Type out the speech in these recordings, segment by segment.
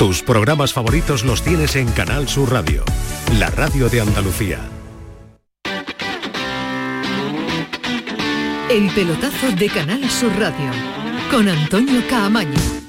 Tus programas favoritos los tienes en Canal Sur Radio, la radio de Andalucía. El pelotazo de Canal Sur Radio con Antonio Caamaño.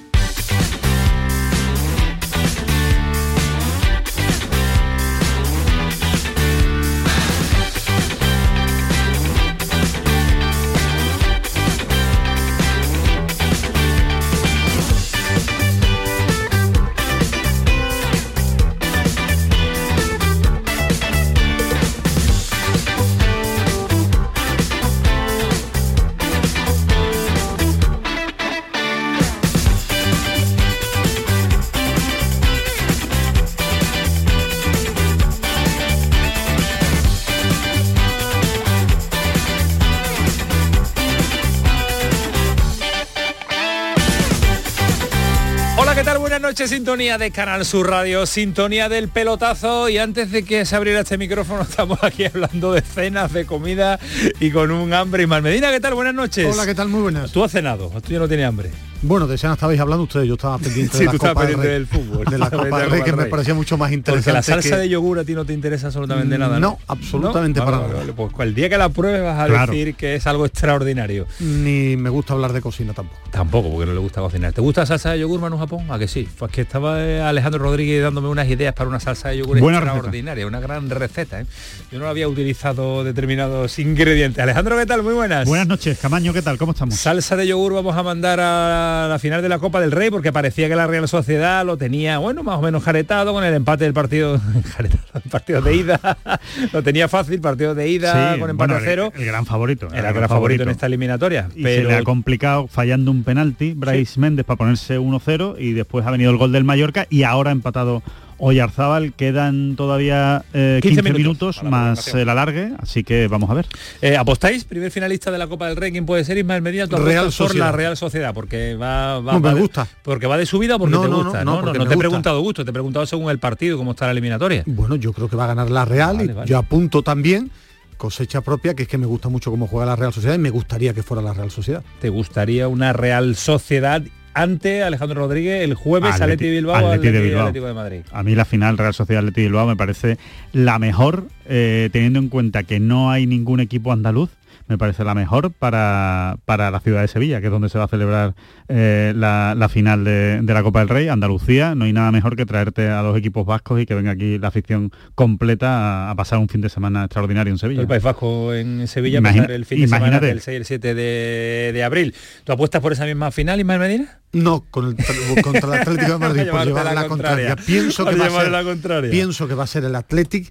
Sintonía de Canal Sur Radio, sintonía del pelotazo y antes de que se abriera este micrófono estamos aquí hablando de cenas, de comida y con un hambre y mal. Medina, ¿qué tal? Buenas noches. Hola, ¿qué tal? Muy buenas. ¿Tú has cenado? ¿Tú ya no tienes hambre? Bueno, de escena estabais hablando ustedes, yo estaba pendiente de la Copa del, fútbol. De la Copa del Rey, que me parecía mucho más interesante. Porque la salsa de yogur a ti no te interesa absolutamente nada. No, absolutamente para nada. pues el día que la pruebes vas a decir que es algo extraordinario. Ni me gusta hablar de cocina tampoco. Tampoco, porque no le gusta cocinar. ¿Te gusta la salsa de yogur, Manu Japón? ¿A que sí? Pues que estaba eh, Alejandro Rodríguez dándome unas ideas para una salsa de yogur extraordinaria, una gran receta. ¿eh? Yo no había utilizado determinados ingredientes. Alejandro, ¿qué tal? Muy buenas. Buenas noches, Camaño, ¿qué tal? ¿Cómo estamos? Salsa de yogur vamos a mandar a la final de la Copa del Rey porque parecía que la Real Sociedad lo tenía, bueno, más o menos jaretado con el empate del partido, partido de ida, lo tenía fácil, partido de ida con empate a cero. El, gran favorito. Era el gran favorito. en esta eliminatoria. Y pero... se le ha complicado fallando un penalti, Bryce Méndez para ponerse 1-0 y después ha venido el gol del Mallorca y ahora ha empatado Oyarzábal quedan todavía 15, eh, minutos, más el alargue, así que vamos a ver. Eh, ¿Apostáis? Primer finalista de la Copa del Rey, ¿quién puede ser Ismael Medina? Real por la Real Sociedad, porque va, va, me gusta. porque va de subida o porque te gusta. No, no, te he preguntado gusto, te he preguntado según el partido, cómo está la eliminatoria. Bueno, yo creo que va a ganar la Real y yo apunto también cosecha propia, que es que me gusta mucho cómo juega la Real Sociedad y me gustaría que fuera la Real Sociedad. ¿Te gustaría una Real Sociedad ante Alejandro Rodríguez el jueves Atleti, Bilbao Atleti, de Bilbao. Atlético de Madrid. A mí la final Real Sociedad Atleti Bilbao me parece la mejor eh, teniendo en cuenta que no hay ningún equipo andaluz me parece la mejor para, la ciudad de Sevilla, que es donde se va a celebrar eh, la, final de, la Copa del Rey, Andalucía. No hay nada mejor que traerte a dos equipos vascos y que venga aquí la afición completa a, pasar un fin de semana extraordinario en Sevilla. El País Vasco en Sevilla, pasar el fin de semana del 6 y el 7 de, abril. ¿Tú apuestas por esa misma final, Ismael Medina? No, con el, contra el Atlético de Madrid, por llevar la, contraria. Pienso que, va a ser, la contraria. pienso que va a ser el Atlético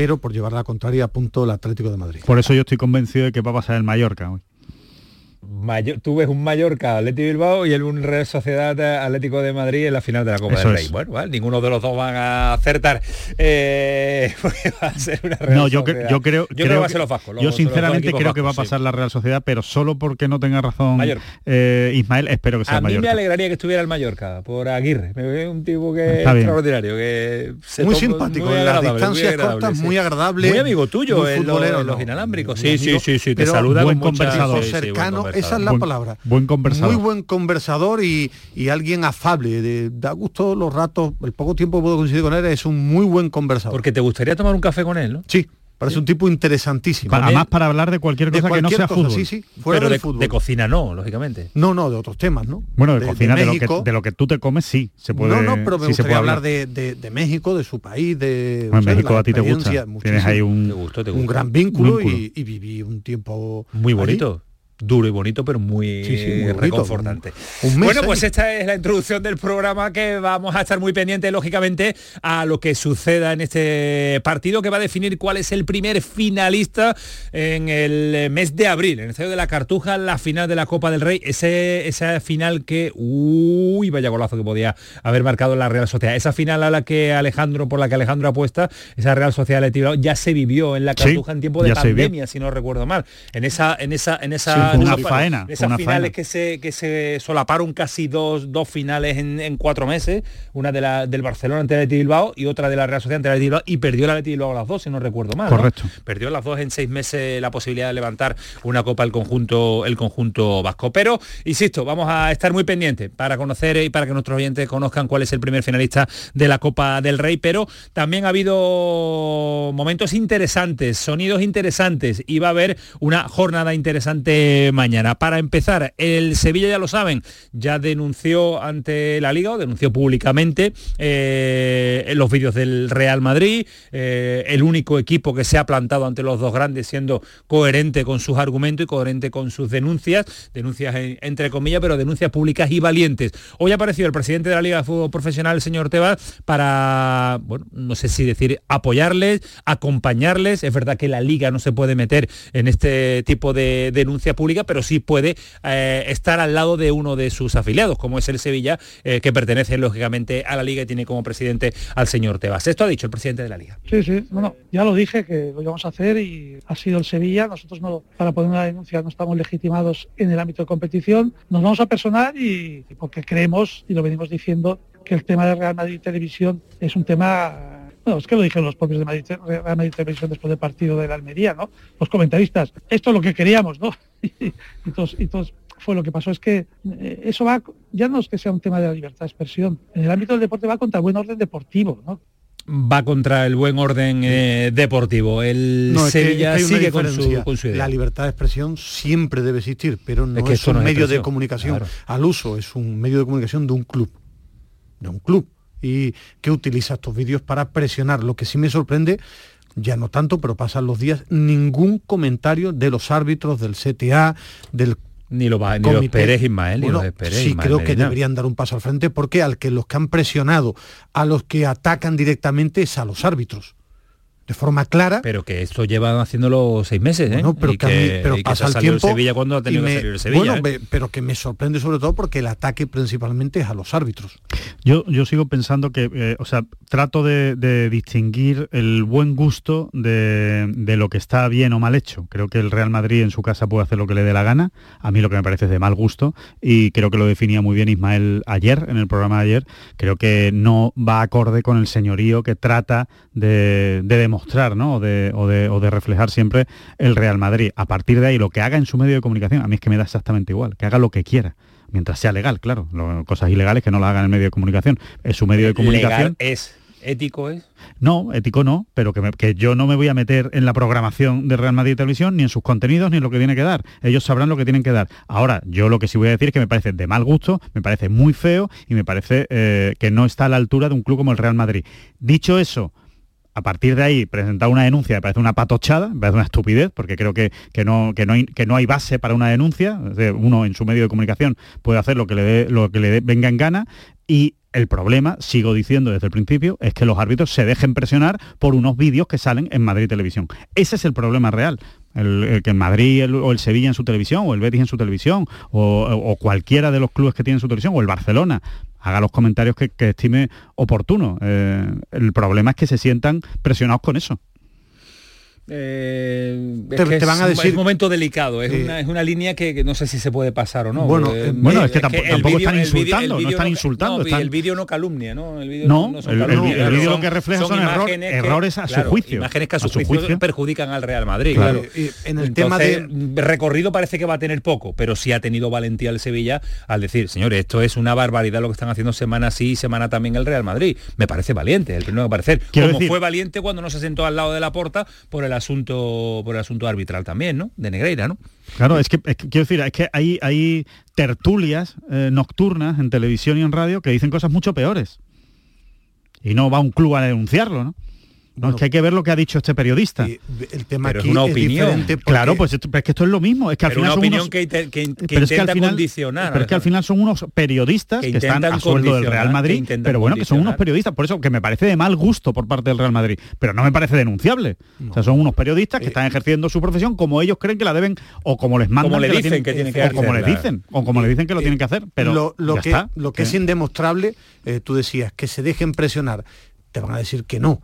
pero por llevar la contraria a punto el Atlético de Madrid. Por eso yo estoy convencido de que va a pasar el Mallorca hoy tú ves un Mallorca Atlético Bilbao y el un Real Sociedad Atlético de Madrid en la final de la Copa del Rey. Bueno, ninguno de los dos van a acertar. Eh, va a ser una Real No, yo, yo creo, yo creo, que va a ser los vascos. yo sinceramente creo que va a pasar la Real Sociedad, pero solo porque no tenga razón eh, Ismael, espero que sea a Mallorca. A mí me alegraría que estuviera el Mallorca por Aguirre. Me ve un tipo que es extraordinario, que muy simpático, en las distancias cortas, muy agradable. Muy amigo tuyo, en los, inalámbricos. Sí, sí, sí, sí, te saluda buen conversador cercano esa es la palabra. Buen conversador. Muy buen conversador y, alguien afable. De, da gusto los ratos, el poco tiempo que puedo coincidir con él, es un muy buen conversador. Porque te gustaría tomar un café con él, ¿no? Sí. Parece un tipo interesantísimo. Además para hablar de cualquier cosa que no sea fútbol. Sí, sí, fuera de, fútbol. de cocina no, lógicamente. No, no, de otros temas, ¿no? Bueno, de, cocina, de, lo que, de, lo que, tú te comes, sí, se puede No, no, pero me gustaría hablar de, México, de su país, de... México a ti te gusta. Tienes ahí un, un gran vínculo, Y, viví un tiempo... Muy bonito duro y bonito, pero muy, reconfortante. bueno, pues esta es la introducción del programa que vamos a estar muy pendientes, lógicamente, a lo que suceda en este partido que va a definir cuál es el primer finalista en el mes de abril, en el Estadio de la Cartuja, la final de la Copa del Rey, ese, esa final que, uy, vaya golazo que podía haber marcado la Real Sociedad. Esa final a la que Alejandro, por la que Alejandro apuesta, esa Real Sociedad ya se vivió en la Cartuja en tiempo de pandemia, si no recuerdo mal. En esa, en esa, en esa esa, una faena, esas finales que se que se solaparon casi dos, dos finales en, cuatro meses, una de la, del Barcelona ante el Athletic Bilbao y otra de la Real Sociedad ante el Athletic Bilbao y perdió el Athletic Bilbao las dos, si no recuerdo mal. Correcto. Perdió las dos en seis meses la posibilidad de levantar una copa el conjunto el conjunto vasco. Pero insisto, vamos a estar muy pendientes para conocer y para que nuestros oyentes conozcan cuál es el primer finalista de la Copa del Rey, pero también ha habido momentos interesantes, sonidos interesantes y va a haber una jornada interesante mañana. Para empezar, el Sevilla ya lo saben, ya denunció ante la Liga o denunció públicamente eh, los vídeos del Real Madrid, eh, el único equipo que se ha plantado ante los dos grandes siendo coherente con sus argumentos y coherente con sus denuncias, denuncias entre comillas, pero denuncias públicas y valientes. Hoy ha aparecido el presidente de la Liga de Fútbol Profesional, el señor Tebas, para, bueno, no sé si decir apoyarles, acompañarles. Es verdad que la Liga no se puede meter en este tipo de denuncia pública, pero sí puede eh, estar al lado de uno de sus afiliados, como es el Sevilla, eh, que pertenece lógicamente a la Liga y tiene como presidente al señor Tebas. Esto ha dicho el presidente de la Liga. Sí, sí, bueno, ya lo dije que lo íbamos a hacer y ha sido el Sevilla. Nosotros no, para poner una denuncia no estamos legitimados en el ámbito de competición. Nos vamos a personar y porque creemos, y lo venimos diciendo, que el tema de Real Madrid Televisión es un tema bueno, es que lo dijeron los propios de Madrid, Real Madrid Televisión después del partido de la Almería, ¿no? Los comentaristas, esto es lo que queríamos, ¿no? Y, todos, y todos fue lo que pasó es que eh, eso va, ya no es que sea un tema de la libertad de expresión, en el ámbito del deporte va contra el buen orden deportivo, ¿no? va contra el buen orden eh, deportivo. El Sevilla sigue con su, idea. La libertad de expresión siempre debe existir, pero no es, un medio de comunicación al uso, es un medio de comunicación de un club. De un club. Y que utiliza estos vídeos para presionar. Lo que sí me sorprende ya no tanto, pero pasan los días, ningún comentario de los árbitros del CTA, del ni, lo va, ni los Pérez Ismael, ni los Pérez Sí, creo que deberían dar un paso al frente porque al que los que han presionado, a los que atacan directamente es a los árbitros de forma clara. Pero que esto lleva haciéndolo seis meses, ¿eh? pero, que, pero pasa el tiempo. Sevilla cuando ha tenido que salir el Sevilla. Bueno, ¿eh? pero que me sorprende sobre todo porque el ataque principalmente es a los árbitros. Yo, yo sigo pensando que, eh, o sea, trato de, distinguir el buen gusto de, de, lo que está bien o mal hecho. Creo que el Real Madrid en su casa puede hacer lo que le dé la gana. A mí lo que me parece es de mal gusto y creo que lo definía muy bien Ismael ayer, en el programa de ayer. Creo que no va acorde con el señorío que trata de, de demostrar mostrar ¿no? o, de, o, de, reflejar siempre el Real Madrid. A partir de ahí, lo que haga en su medio de comunicación, a mí es que me da exactamente igual, que haga lo que quiera mientras sea legal, claro. cosas ilegales que no lo hagan en el medio de comunicación. Es su medio de comunicación. es ético es no ético no pero que, que, yo no me voy a meter en la programación de Real Madrid Televisión ni en sus contenidos ni en lo que tiene que dar ellos sabrán lo que tienen que dar ahora yo lo que sí voy a decir es que me parece de mal gusto me parece muy feo y me parece eh, que no está a la altura de un club como el Real Madrid dicho eso a partir de ahí presentar una denuncia me parece una patochada, me parece una estupidez, porque creo que, que, no, que, no, hay, que no hay base para una denuncia. Uno en su medio de comunicación puede hacer lo que le, dé, lo que le venga en gana y el problema, sigo diciendo desde el principio, es que los árbitros se dejen presionar por unos vídeos que salen en Madrid Televisión. Ese es el problema real. El, que en Madrid o el Sevilla en su televisión, o el Betis en su televisión, o, cualquiera de los clubes que tienen su televisión, o el Barcelona, haga los comentarios que, estime oportuno. Eh, el problema es que se sientan presionados con eso. Eh, te, van a decir es un momento delicado es, una, línea que, no sé si se puede pasar o no bueno, eh, bueno es que, tampoco, están insultando no están insultando el vídeo no calumnia no el vídeo no, el, vídeo lo que refleja son, errores a su juicio imágenes que a su, juicio, perjudican al Real Madrid claro. en el tema de recorrido parece que va a tener poco pero sí ha tenido valentía el Sevilla al decir señores esto es una barbaridad lo que están haciendo semana sí y semana también el Real Madrid me parece valiente el primero que parecer como fue valiente cuando no se sentó al lado de la puerta por el asunto por el asunto arbitral también, ¿no? De Negreira, ¿no? Claro, es que, quiero decir, es que hay, hay tertulias eh, nocturnas en televisión y en radio que dicen cosas mucho peores. Y no va un club a denunciarlo, ¿no? No, es que hay que ver lo que ha dicho este periodista. El tema pero es una opinión. Claro, pues es que esto es lo mismo. Es que al final una son opinión que, que, que intenta condicionar. Pero es que al final son unos periodistas que, están a sueldo del Real Madrid, pero bueno, que son unos periodistas. Por eso que me parece de mal gusto por parte del Real Madrid, pero no me parece denunciable. O sea, son unos periodistas que eh, están ejerciendo su profesión como ellos creen que la deben o como les mandan como le dicen que tienen que hacer. O como les dicen, o como le dicen que lo tienen que hacer. Pero lo, que, lo que es indemostrable, eh, tú decías, que se dejen presionar. Te van a decir que no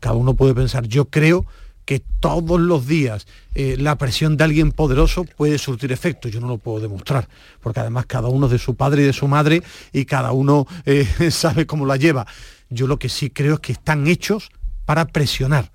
cada uno puede pensar, yo creo que todos los días eh, la presión de alguien poderoso puede surtir efecto. Yo no lo puedo demostrar, porque además cada uno es de su padre y de su madre y cada uno eh, sabe cómo la lleva. Yo lo que sí creo es que están hechos para presionar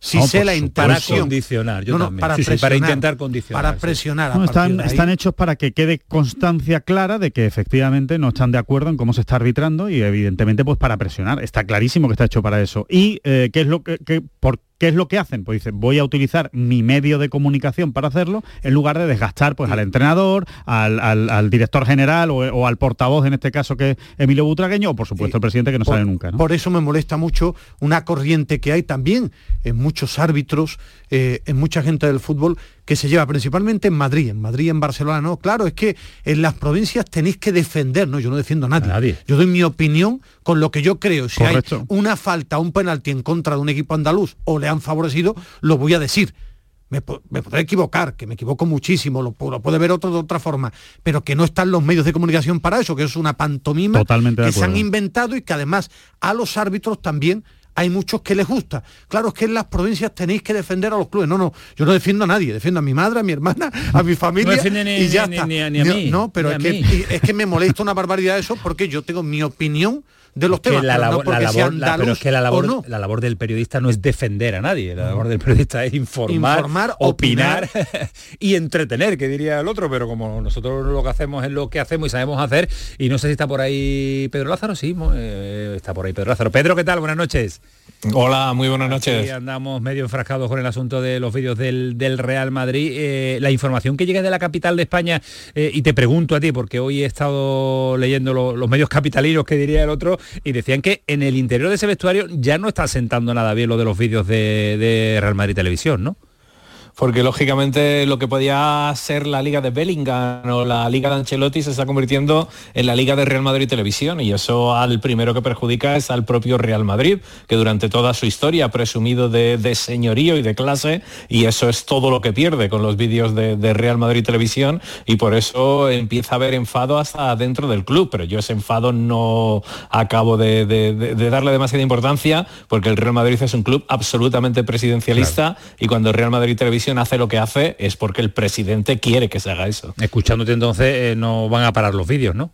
si sé la Para condicionar, yo también. Para, intentar condicionar. Para presionar. están, están, hechos para que quede constancia clara de que efectivamente no están de acuerdo en cómo se está arbitrando y evidentemente pues para presionar. Está clarísimo que está hecho para eso. ¿Y eh, qué es lo que, que por ¿Qué es lo que hacen? Pues dicen, voy a utilizar mi medio de comunicación para hacerlo, en lugar de desgastar pues, al entrenador, al, director general o, al portavoz, en este caso que es Emilio Butragueño, o por supuesto el presidente que no sale nunca. Por eso me molesta mucho una corriente que hay también en muchos árbitros, eh, en mucha gente del fútbol, que se lleva principalmente en Madrid, en Madrid, en Barcelona, no, claro, es que en las provincias tenéis que defender, no, yo no defiendo a nadie. Yo doy mi opinión con lo que yo creo. Si hay una falta, un penalti en contra de un equipo andaluz o le han favorecido, lo voy a decir. Me, podré equivocar, que me equivoco muchísimo, lo, puede ver otro de otra forma, pero que no están los medios de comunicación para eso, que es una pantomima que se han inventado y que además a los árbitros también hay muchos que les gusta. Claro, es que en las provincias tenéis que defender a los clubes. No, no, yo no defiendo a nadie, defiendo a mi madre, a mi hermana, a mi familia y ya está. Ni, a mí, no, pero es, que, es que me molesta una barbaridad eso porque yo tengo mi opinión de los temas. La labor, pero es que la labor, la labor del periodista no es defender a nadie, la labor del periodista es informar, opinar, y entretener, que diría el otro, pero como nosotros lo que hacemos es lo que hacemos y sabemos hacer, y no sé si está por ahí Pedro Lázaro, sí, eh, está por ahí Pedro Lázaro. Pedro, ¿qué tal? Buenas noches. Hola, muy buenas noches. andamos medio enfrascados con el asunto de los vídeos del, Real Madrid. Eh, la información que llega de la capital de España, eh, y te pregunto a ti, porque hoy he estado leyendo los medios capitalinos que diría el otro, y decían que en el interior de ese vestuario ya no está sentando nada bien lo de los vídeos de, de Real Madrid Televisión, ¿no? Porque lógicamente lo que podía ser la liga de Bellingham o la liga de Ancelotti se está convirtiendo en la liga de Real Madrid Televisión. Y eso al primero que perjudica es al propio Real Madrid, que durante toda su historia ha presumido de, señorío y de clase y eso es todo lo que pierde con los vídeos de, Real Madrid Televisión y por eso empieza a haber enfado hasta dentro del club, pero yo ese enfado no acabo de, darle demasiada importancia porque el Real Madrid es un club absolutamente presidencialista y cuando Real Madrid Televisión hace lo que hace es porque el presidente quiere que se haga eso. Escuchándote entonces eh, no van a parar los vídeos, ¿no?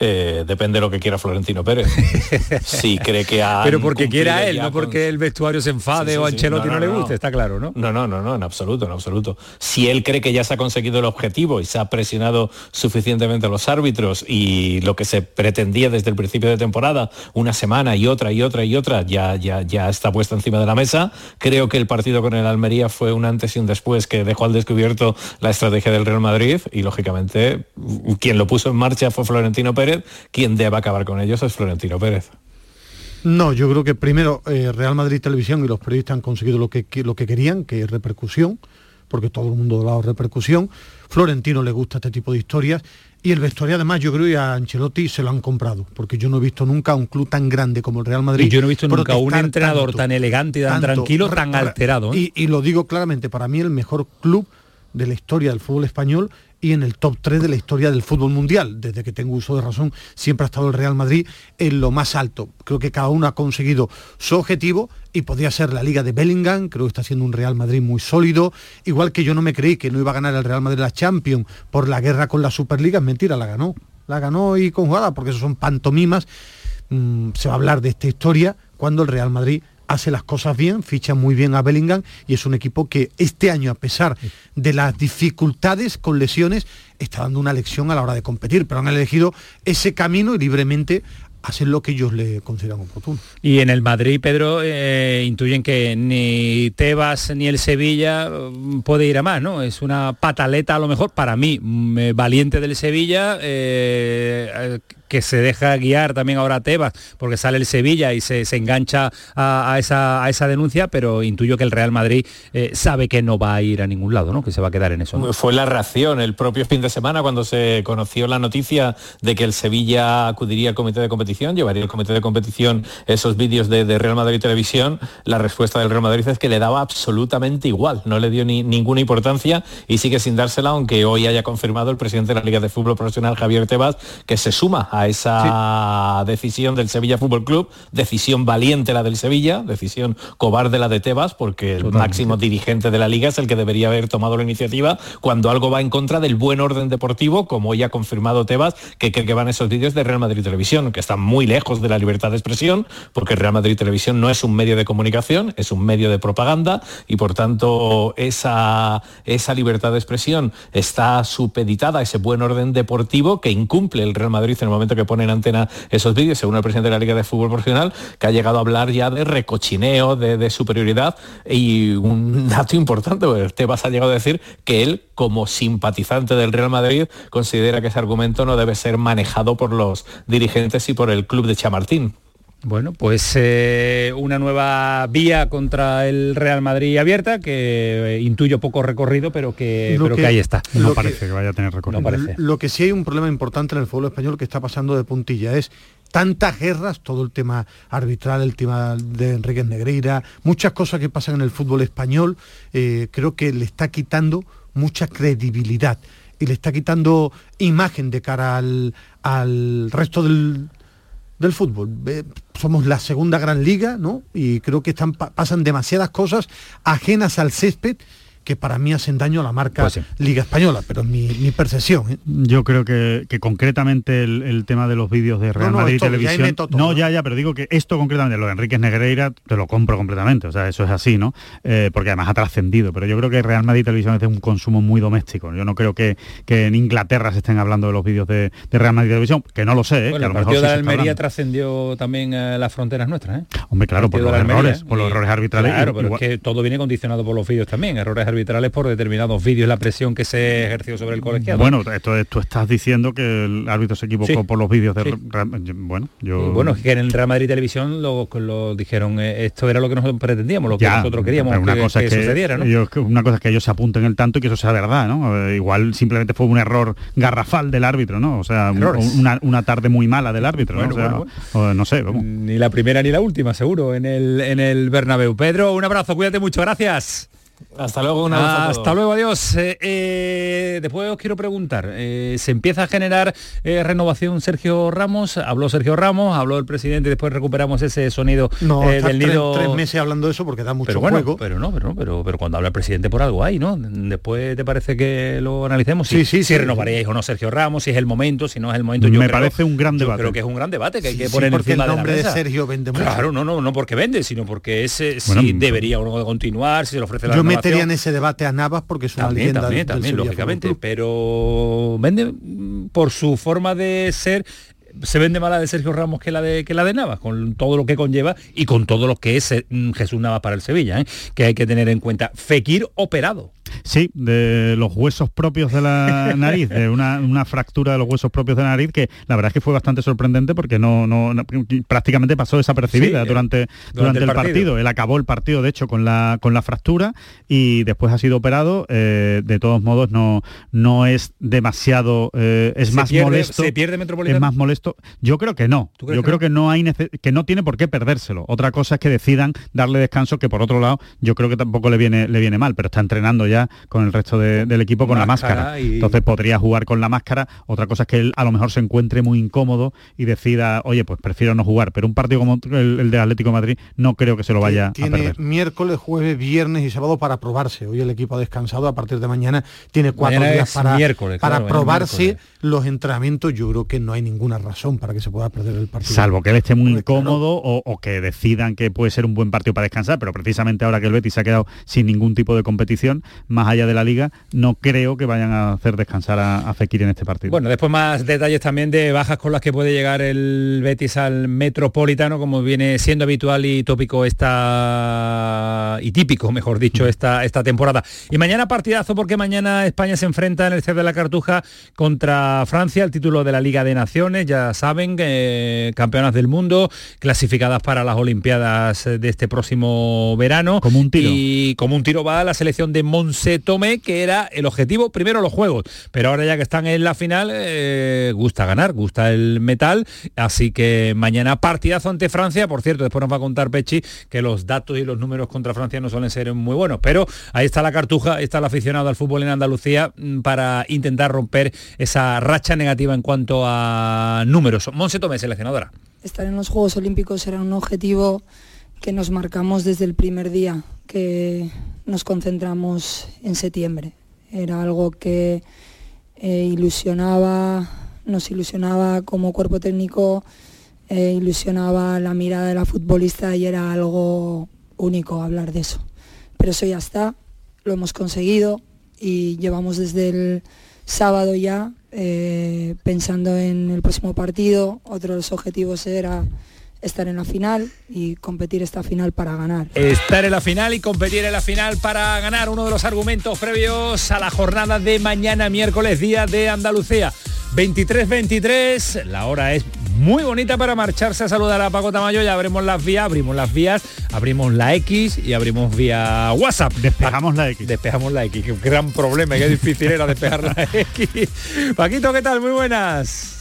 Eh, depende de lo que quiera Florentino Pérez. si cree que ha. Pero porque quiera él, no porque el vestuario se enfade o a Ancelotti no, le guste, está claro, ¿no? No, no, no, no, en absoluto, en absoluto. Si él cree que ya se ha conseguido el objetivo y se ha presionado suficientemente a los árbitros y lo que se pretendía desde el principio de temporada, una semana y otra y otra y otra, ya, ya, ya está puesta encima de la mesa. Creo que el partido con el Almería fue un antes y un después que dejó al descubierto la estrategia del Real Madrid y lógicamente quien lo puso en marcha fue Florentino Pérez quien debe acabar con ellos es Florentino Pérez. No, yo creo que primero eh, Real Madrid Televisión y los periodistas han conseguido lo que, lo que querían, que es repercusión, porque todo el mundo ha dado repercusión. Florentino le gusta este tipo de historias y el vestuario además yo creo que a Ancelotti se lo han comprado, porque yo no he visto nunca un club tan grande como el Real Madrid. Y yo no he visto nunca un entrenador tan elegante y tan tranquilo, tan alterado. ¿eh? y, lo digo claramente, para mí el mejor club de la historia del fútbol español y en el top 3 de la historia del fútbol mundial. Desde que tengo uso de razón, siempre ha estado el Real Madrid en lo más alto. Creo que cada uno ha conseguido su objetivo y podría ser la Liga de Bellingham, creo que está siendo un Real Madrid muy sólido, igual que yo no me creí que no iba a ganar el Real Madrid la Champions por la guerra con la Superliga, es mentira, la ganó. La ganó y con jugada, porque eso son pantomimas. Mm, se va a hablar de esta historia cuando el Real Madrid hace las cosas bien, ficha muy bien a Bellingham y es un equipo que este año, a pesar de las dificultades con lesiones, está dando una lección a la hora de competir, pero han elegido ese camino y libremente hacen lo que ellos le consideran oportuno. Y en el Madrid, Pedro, eh, intuyen que ni Tebas ni el Sevilla mm, puede ir a más, ¿no? Es una pataleta a lo mejor para mí, mm, valiente del Sevilla, eh, que se deja guiar también ahora Tebas, porque sale el Sevilla y se, engancha a, esa, a, esa, denuncia, pero intuyo que el Real Madrid eh, sabe que no va a ir a ningún lado, ¿no? que se va a quedar en eso. Fue la reacción el propio fin de semana cuando se conoció la noticia de que el Sevilla acudiría al comité de competición, llevaría el comité de competición esos vídeos de, Real Madrid Televisión, la respuesta del Real Madrid es que le daba absolutamente igual, no le dio ni, ninguna importancia y sigue sin dársela, aunque hoy haya confirmado el presidente de la Liga de Fútbol Profesional, Javier Tebas, que se suma a esa decisión del Sevilla Fútbol Club, decisión valiente la del Sevilla, decisión cobarde la de Tebas, porque el máximo dirigente de la liga es el que debería haber tomado la iniciativa cuando algo va en contra del buen orden deportivo, como ya ha confirmado Tebas, que cree que van esos vídeos de Real Madrid Televisión, que están muy lejos de la libertad de expresión, porque Real Madrid Televisión no es un medio de comunicación, es un medio de propaganda y por tanto esa, esa libertad de expresión está supeditada a ese buen orden deportivo que incumple el Real Madrid en el momento que pone en antena esos vídeos, según el presidente de la Liga de Fútbol Profesional, que ha llegado a hablar ya de recochineo, de, superioridad y un dato importante, te vas a llegado a decir que él, como simpatizante del Real Madrid, considera que ese argumento no debe ser manejado por los dirigentes y por el club de Chamartín. Bueno, pues eh, una nueva vía contra el Real Madrid abierta, que eh, intuyo poco recorrido, pero que, pero que, ahí está. No parece que, vaya a tener recorrido. parece. Lo que sí hay un problema importante en el fútbol español que está pasando de puntilla es tantas guerras, todo el tema arbitral, el tema de Enrique Negreira, muchas cosas que pasan en el fútbol español, eh, creo que le está quitando mucha credibilidad y le está quitando imagen de cara al, al resto del, del fútbol. Somos la segunda gran liga, ¿no? Y creo que pasan demasiadas cosas ajenas al césped que para mí hacen daño a la marca pues Liga Española, pero mi, mi percepción. ¿eh? Yo creo que, concretamente el, tema de los vídeos de Real Madrid Televisión. no, ya, ya, pero digo que esto concretamente, lo de Enrique Negreira, te lo compro completamente. O sea, eso es así, ¿no? Eh, porque además ha trascendido. Pero yo creo que Real Madrid Televisión es de un consumo muy doméstico. Yo no creo que, que en Inglaterra se estén hablando de los vídeos de, Real Madrid Televisión, que no lo sé, ¿eh? que a lo mejor de Almería trascendió también las fronteras nuestras, ¿eh? Hombre, claro, por los errores, por los errores arbitrales. Claro, pero es que todo viene condicionado por los vídeos también, errores arbitrales por determinados vídeos, la presión que se ejerció sobre el colegiado. Bueno, esto, tú estás diciendo que el árbitro se equivocó por los vídeos de... Bueno, yo... bueno, es que en el Real Madrid Televisión lo, dijeron, eh, esto era lo que nosotros pretendíamos, lo que nosotros queríamos una que, cosa que, sucediera, ¿no? una cosa es que ellos se apunten el tanto y que eso sea verdad, ¿no? Eh, igual simplemente fue un error garrafal del árbitro, ¿no? O sea, una, tarde muy mala del árbitro, ¿no? no sé, Ni la primera ni la última, seguro, en el, en el Bernabéu. Pedro, un abrazo, cuídate mucho, gracias. Hasta luego, una Hasta luego, adiós. Eh, eh, después os quiero preguntar, eh, ¿se empieza a generar renovación Sergio Ramos? Habló Sergio Ramos, habló el presidente y después recuperamos ese sonido del nido. Tres, meses hablando de eso porque da mucho pero bueno, Pero no, pero, pero, pero cuando habla el presidente por algo hay, ¿no? Después te parece que lo analicemos. Sí, sí, si renovaríais o no Sergio Ramos, si es el momento, si no es el momento. Yo Me parece un gran debate. Creo que es un gran debate que hay que poner encima el nombre de, la Sergio vende mucho. Claro, no, no, no porque vende, sino porque ese si debería uno continuar, si se le ofrece la metería en ese debate a Navas porque es una leyenda también, también, lógicamente, pero vende mm, por su forma de ser se vende más la de Sergio Ramos que la de que la de Navas, con todo lo que conlleva y con todo lo que es eh, Jesús Navas para el Sevilla, ¿eh? que hay que tener en cuenta. Fekir operado. Sí, de los huesos propios de la nariz, de una, fractura de los huesos propios de la nariz que la verdad es que fue bastante sorprendente porque no, no, prácticamente pasó desapercibida durante, durante, el partido. Él acabó el partido, de hecho, con la, con la fractura y después ha sido operado. Eh, de todos modos, no, no es demasiado, eh, es más molesto. ¿Se pierde Metropolitano? Es más molesto. Yo creo que no. Yo creo que no hay que no tiene por qué perdérselo. Otra cosa es que decidan darle descanso, que por otro lado, yo creo que tampoco le viene, le viene mal, pero está entrenando ya con el resto del equipo con la máscara. Entonces podría jugar con la máscara. Otra cosa es que él a lo mejor se encuentre muy incómodo y decida, oye, pues prefiero no jugar. Pero un partido como el, de Atlético Madrid no creo que se lo vaya a perder. miércoles, jueves, viernes y sábado para probarse. Hoy el equipo ha descansado, a partir de mañana tiene cuatro días para, para probarse los entrenamientos. Yo creo que no hay ninguna razón para que se pueda perder el partido. Salvo que él esté muy incómodo o, o, que decidan que puede ser un buen partido para descansar, pero precisamente ahora que el Betis se ha quedado sin ningún tipo de competición, más allá de la liga, no creo que vayan a hacer descansar a, Fekir en este partido. Bueno, después más detalles también de bajas con las que puede llegar el Betis al Metropolitano, como viene siendo habitual y tópico esta y típico, mejor dicho, esta, esta temporada. Y mañana partidazo porque mañana España se enfrenta en el CER de la Cartuja contra Francia, el título de la Liga de Naciones, ya saben, eh, campeonas del mundo, clasificadas para las Olimpiadas de este próximo verano. Como un tiro. Y como un tiro va la selección de Monse Tomé, que era el objetivo, primero los juegos, pero ahora ya que están en la final, eh, gusta ganar, gusta el metal, así que mañana partidazo ante Francia, por cierto, después nos va a contar Pechi que los datos y los números contra Francia no suelen ser muy buenos, pero ahí está la cartuja, está el aficionado al fútbol en Andalucía mm, para intentar romper esa racha negativa en cuanto a números. Monse Tomé, seleccionadora. Estar en los Juegos Olímpicos era un objetivo que nos marcamos desde el primer día que nos concentramos en septiembre. Era algo que eh, ilusionaba, nos ilusionaba como cuerpo técnico, eh, ilusionaba la mirada de la futbolista y era algo único hablar de eso. Pero eso ya está, lo hemos conseguido y llevamos desde el sábado ya eh, pensando en el próximo partido. Otro de los objetivos era estar en la final y competir esta final para ganar. Estar en la final y competir en la final para ganar uno de los argumentos previos a la jornada de mañana miércoles día de Andalucía. 23-23, la hora es muy bonita para marcharse a saludar a Paco Tamayo, ya abrimos las vías, abrimos las vías, abrimos la X y abrimos vía WhatsApp. Despejamos la X. Despejamos la X, qué gran problema, qué difícil era despejar la X. Paquito, ¿qué tal? Muy buenas.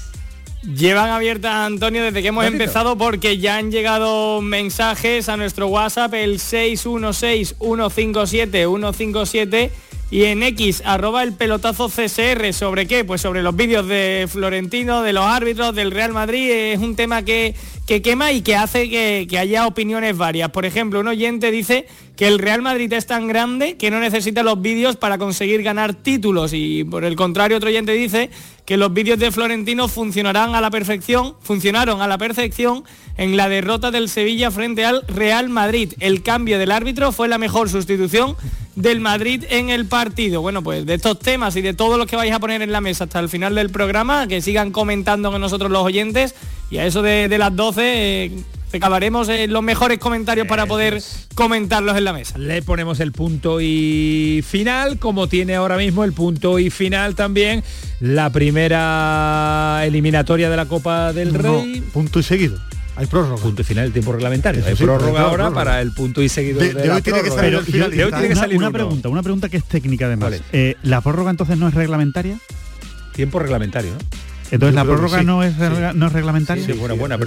Llevan abierta Antonio desde que hemos empezado porque ya han llegado mensajes a nuestro WhatsApp el 616 157 157 y en X, arroba el pelotazo CSR. ¿Sobre qué? Pues sobre los vídeos de Florentino, de los árbitros, del Real Madrid. Es un tema que, que quema y que hace que, que, haya opiniones varias. Por ejemplo, un oyente dice que el Real Madrid es tan grande que no necesita los vídeos para conseguir ganar títulos. Y por el contrario, otro oyente dice que los vídeos de Florentino funcionarán a la perfección, funcionaron a la perfección en la derrota del Sevilla frente al Real Madrid. El cambio del árbitro fue la mejor sustitución del Madrid en el partido. Bueno, pues de estos temas y de todos los que vais a poner en la mesa hasta el final del programa, que sigan comentando con nosotros los oyentes y a eso de, las 12 eh, acabaremos en los mejores comentarios para poder comentarlos en la mesa. Le ponemos el punto y final, como tiene ahora mismo el punto y final también la primera eliminatoria de la Copa del Rey. Punto y seguido. Hay prórroga. Punto y final del tiempo reglamentario. hay prórroga ahora para el punto y seguido de, de, hoy tiene que salir, una, pregunta, una pregunta que es técnica además. Eh, ¿La prórroga entonces no es reglamentaria? Tiempo reglamentario, ¿no? Entonces la prórroga no, es no es reglamentaria. Sí, buena, buena,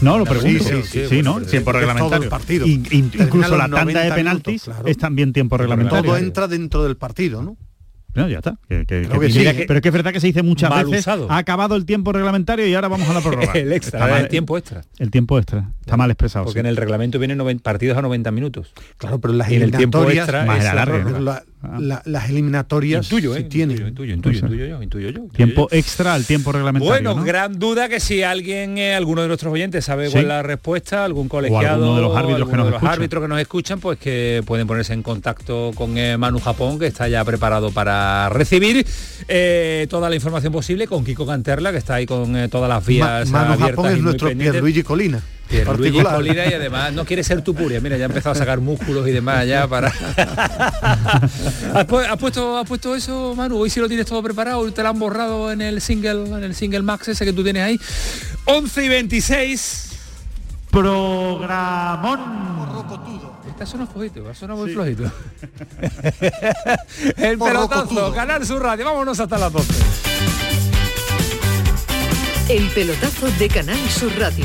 No, lo pregunto. Sí, sí, ¿no? Tiempo reglamentario. partido. incluso la tanda de penaltis es también tiempo reglamentario. Todo entra dentro del partido, ¿no? No, ya está. pero es que es verdad que se dice muchas veces, ha acabado el tiempo reglamentario y ahora vamos a la prórroga. el extra, el tiempo extra. El tiempo extra. Está mal expresado. Porque en el reglamento vienen partidos a 90 minutos. Claro, pero las el tiempo extra más largo. Ah. las eliminatorias intuyo, ¿eh? tienen. Intuyo, intuyo, yo, intuyo yo. Tiempo extra al tiempo reglamentario. Bueno, gran duda que si alguien, eh, alguno de nuestros oyentes sabe cuál es la respuesta, algún colegiado, de los árbitros, que nos, de los árbitros que nos escuchan, pues que pueden ponerse en contacto con eh, Manu Japón, que está ya preparado para recibir toda la información posible, con Kiko Canterla, que está ahí con todas las vías Manu Japón es nuestro Luigi Colina. Luigi Colina y además no quiere ser tu puria. Mira, ya ha empezado a sacar músculos y demás ya para. ¿Has, puesto, ¿Has puesto eso, Manu? Hoy si lo tienes todo preparado, te lo han borrado en el single, en el single max ese que tú tienes ahí. 11 y 26. Programón. Esta suena flojito, suena muy flojito. el pelotazo, ganar su radio. Vámonos hasta las 12. El pelotazo de Canal Sur Radio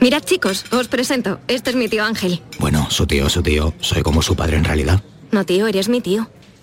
Mirad chicos, os presento. Este es mi tío Ángel. Bueno, su tío, su tío. Soy como su padre en realidad. No, tío, eres mi tío.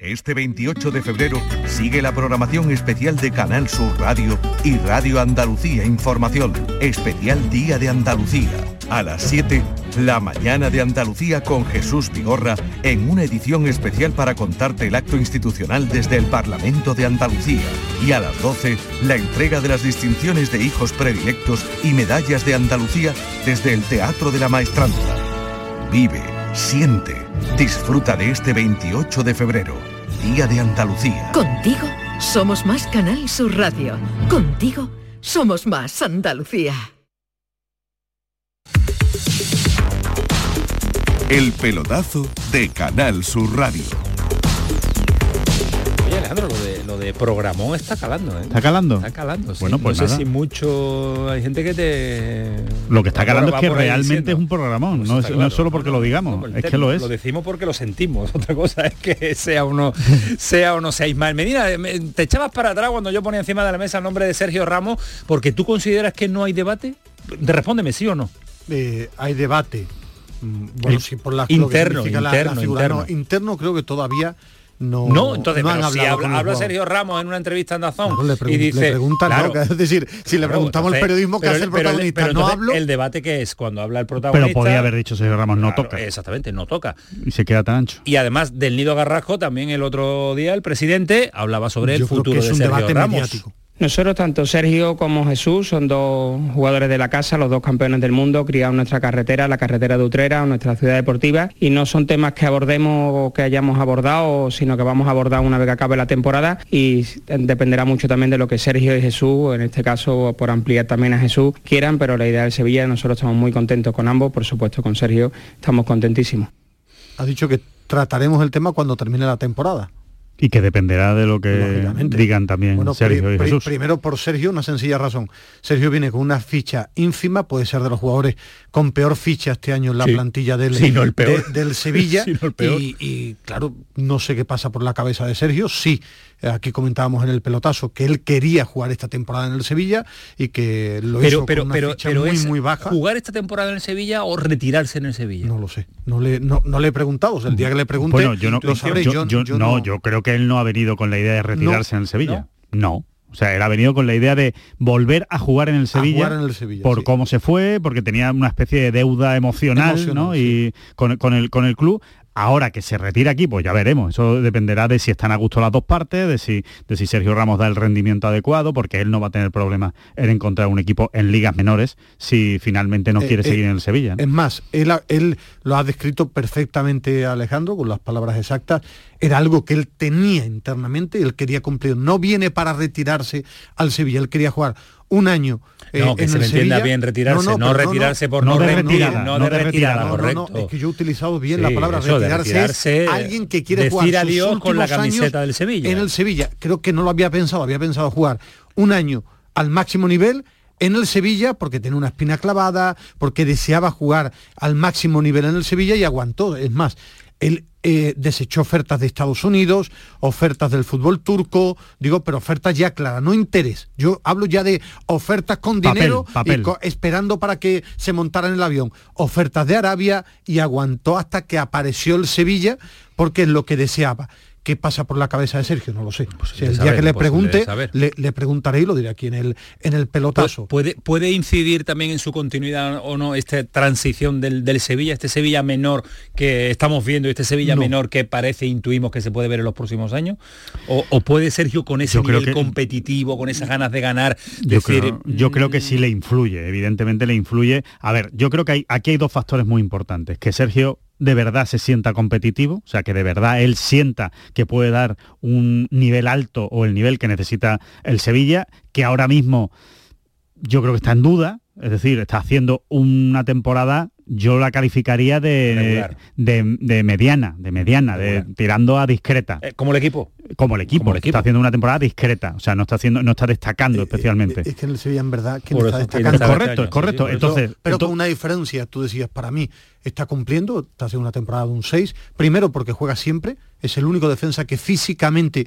Este 28 de febrero sigue la programación especial de Canal Sur Radio y Radio Andalucía Información, especial Día de Andalucía. A las 7, la mañana de Andalucía con Jesús Vigorra en una edición especial para contarte el acto institucional desde el Parlamento de Andalucía. Y a las 12, la entrega de las distinciones de hijos predilectos y medallas de Andalucía desde el Teatro de la Maestranza. Vive, siente, disfruta de este 28 de febrero Día de Andalucía. Contigo somos más Canal Sur Radio. Contigo somos más Andalucía. El pelotazo de Canal Sur Radio. Oye Alejandro, lo de lo de programón está calando, ¿eh? ¿Está calando? Está calando, sí. Bueno, pues no sé si mucho... Hay gente que te... Lo que está calando es que realmente es un programón, pues no, es, no, es, solo porque lo digamos, es que lo es. Lo decimos porque lo sentimos, otra cosa es que sea uno sea o no sea Ismael Medina, te echabas para atrás cuando yo ponía encima de la mesa el nombre de Sergio Ramos porque tú consideras que no hay debate. Respóndeme sí o no. Eh, hay debate. Mm, bueno, sí, por la interno, interno, la, la interno. No, interno creo que todavía no, no entonces no si habla, habla Sergio Ramos en una entrevista en Dazón y dice le preguntan, claro, es decir si le preguntamos al periodismo que hace el protagonista pero, no hablo el debate que es cuando habla el protagonista pero podía haber dicho Sergio Ramos no toca exactamente no toca. Y se queda tan ancho. Y además del nido Garrasco también el otro día el presidente hablaba sobre el futuro de Sergio Ramos. mediático. Nosotros, tanto Sergio como Jesús, son dos jugadores de la casa, los dos campeones del mundo, criados en nuestra carretera, la carretera de Utrera, nuestra ciudad deportiva, y no son temas que abordemos o que hayamos abordado, sino que vamos a abordar una vez que acabe la temporada y dependerá mucho también de lo que Sergio y Jesús, en este caso por ampliar también a Jesús, quieran, pero la idea del Sevilla, nosotros estamos muy contentos con ambos, por supuesto con Sergio estamos contentísimos. Ha dicho que trataremos el tema cuando termine la temporada. Y que dependerá de lo que digan también Sergio y Jesús. Primero por Sergio, una sencilla razón. Sergio viene con una ficha ínfima, puede ser de los jugadores con peor ficha este año en la plantilla del, del Sevilla. Y, claro, no sé qué pasa por la cabeza de Sergio. Sí, aquí comentábamos en el pelotazo que él quería jugar esta temporada en el Sevilla y que lo hizo con una ficha muy, muy baja. ¿Jugar esta temporada en el Sevilla o retirarse en el Sevilla? No lo sé. No le, no, le he preguntado. el día que le pregunte, bueno, yo no, Yo, no, yo creo que él no ha venido con la idea de retirarse en el Sevilla. no. O sea, él ha venido con la idea de volver a jugar en el Sevilla, en el Sevilla por cómo se fue, porque tenía una especie de deuda emocional, ¿no? Y con, con, el, con el club. Ahora que se retira aquí, pues ya veremos. Eso dependerá de si están a gusto las dos partes, de si, de si Sergio Ramos da el rendimiento adecuado, porque él no va a tener problema en encontrar un equipo en ligas menores si finalmente no eh, quiere eh, seguir en el Sevilla. Es más, él, él lo ha descrito perfectamente Alejandro, con las palabras exactas. Era algo que él tenía internamente, él quería cumplir. No viene para retirarse al Sevilla, él quería jugar un año no, que se me entienda bien retirarse, no, retirarse por no, de retirada, no, de retirada, correcto. es que yo he utilizado bien la palabra retirarse, alguien que quiere jugar sus con la camiseta del Sevilla. En el Sevilla, creo que no lo había pensado, había pensado jugar un año al máximo nivel en el Sevilla porque tenía una espina clavada, porque deseaba jugar al máximo nivel en el Sevilla y aguantó. Es más, él eh, desechó ofertas de Estados Unidos, ofertas del fútbol turco, digo, pero ofertas ya claras, no interés. Yo hablo ya de ofertas con dinero esperando para que se montara en el avión. Ofertas de Arabia y aguantó hasta que apareció el Sevilla porque es lo que deseaba qué pasa por la cabeza de Sergio, no lo sé. Pues el día que le pregunte, le, preguntaré y lo diré aquí en el, en el pelotazo. ¿Puede, ¿Puede incidir también en su continuidad o no esta transición del, Sevilla, este Sevilla menor que estamos viendo, este Sevilla menor que parece, intuimos que se puede ver en los próximos años? ¿O, puede Sergio con ese nivel competitivo, con esas ganas de ganar? Yo, creo, yo creo que sí le influye, evidentemente le influye. A ver, yo creo que hay, aquí hay dos factores muy importantes. Que Sergio de verdad se sienta competitivo, o sea, que de verdad él sienta que puede dar un nivel alto o el nivel que necesita el Sevilla, que ahora mismo yo creo que está en duda, es decir, está haciendo una temporada yo la calificaría de, de, mediana, de mediana, de tirando a discreta. Eh, ¿Como el equipo? Como el equipo, está haciendo una temporada discreta, o sea, no está haciendo, no está destacando eh, eh, especialmente. es que en el Sevilla en verdad que no está destacando. Es correcto, es correcto. entonces, pero con una diferencia, tú decías, para mí, está cumpliendo, está haciendo una temporada de un 6, primero porque juega siempre, es el único defensa que físicamente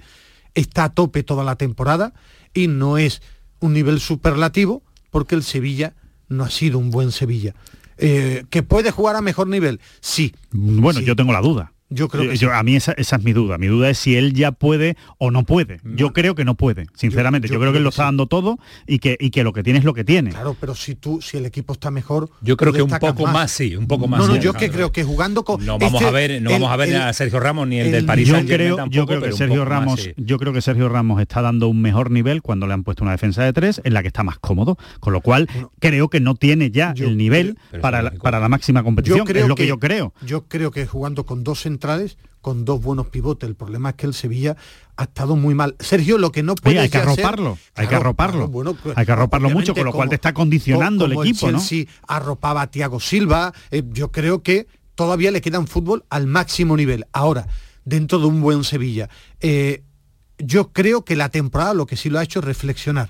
está a tope toda la temporada y no es un nivel superlativo porque el Sevilla no ha sido un buen Sevilla. Eh, ¿Que puede jugar a mejor nivel? Sí. Bueno, yo tengo la duda. Yo creo que A mí esa, es mi duda. Mi duda es si él ya puede o no puede. Yo creo que no puede, sinceramente. Yo, creo, que él lo está dando todo y que, y que lo que tiene es lo que tiene. Claro, pero si tú, si el equipo está mejor. Yo creo que un poco más. sí, un poco más. No, no, yo que creo que jugando con. No vamos a ver, no vamos a ver a Sergio Ramos ni el, del París. Yo creo, yo creo que Sergio Ramos, yo creo que Sergio Ramos está dando un mejor nivel cuando le han puesto una defensa de tres en la que está más cómodo. Con lo cual creo que no tiene ya el nivel para, para la máxima competición. es lo que yo creo. Yo creo que jugando con dos centrales con dos buenos pivotes. El problema es que el Sevilla ha estado muy mal. Sergio, lo que no puede hay que arroparlo, hay que arroparlo. bueno, pues, hay que arroparlo mucho, con lo cual te está condicionando el equipo, el Chelsea arropaba a Thiago Silva. Eh, yo creo que todavía le queda un fútbol al máximo nivel. Ahora, dentro de un buen Sevilla. Eh, yo creo que la temporada lo que sí lo ha hecho es reflexionar.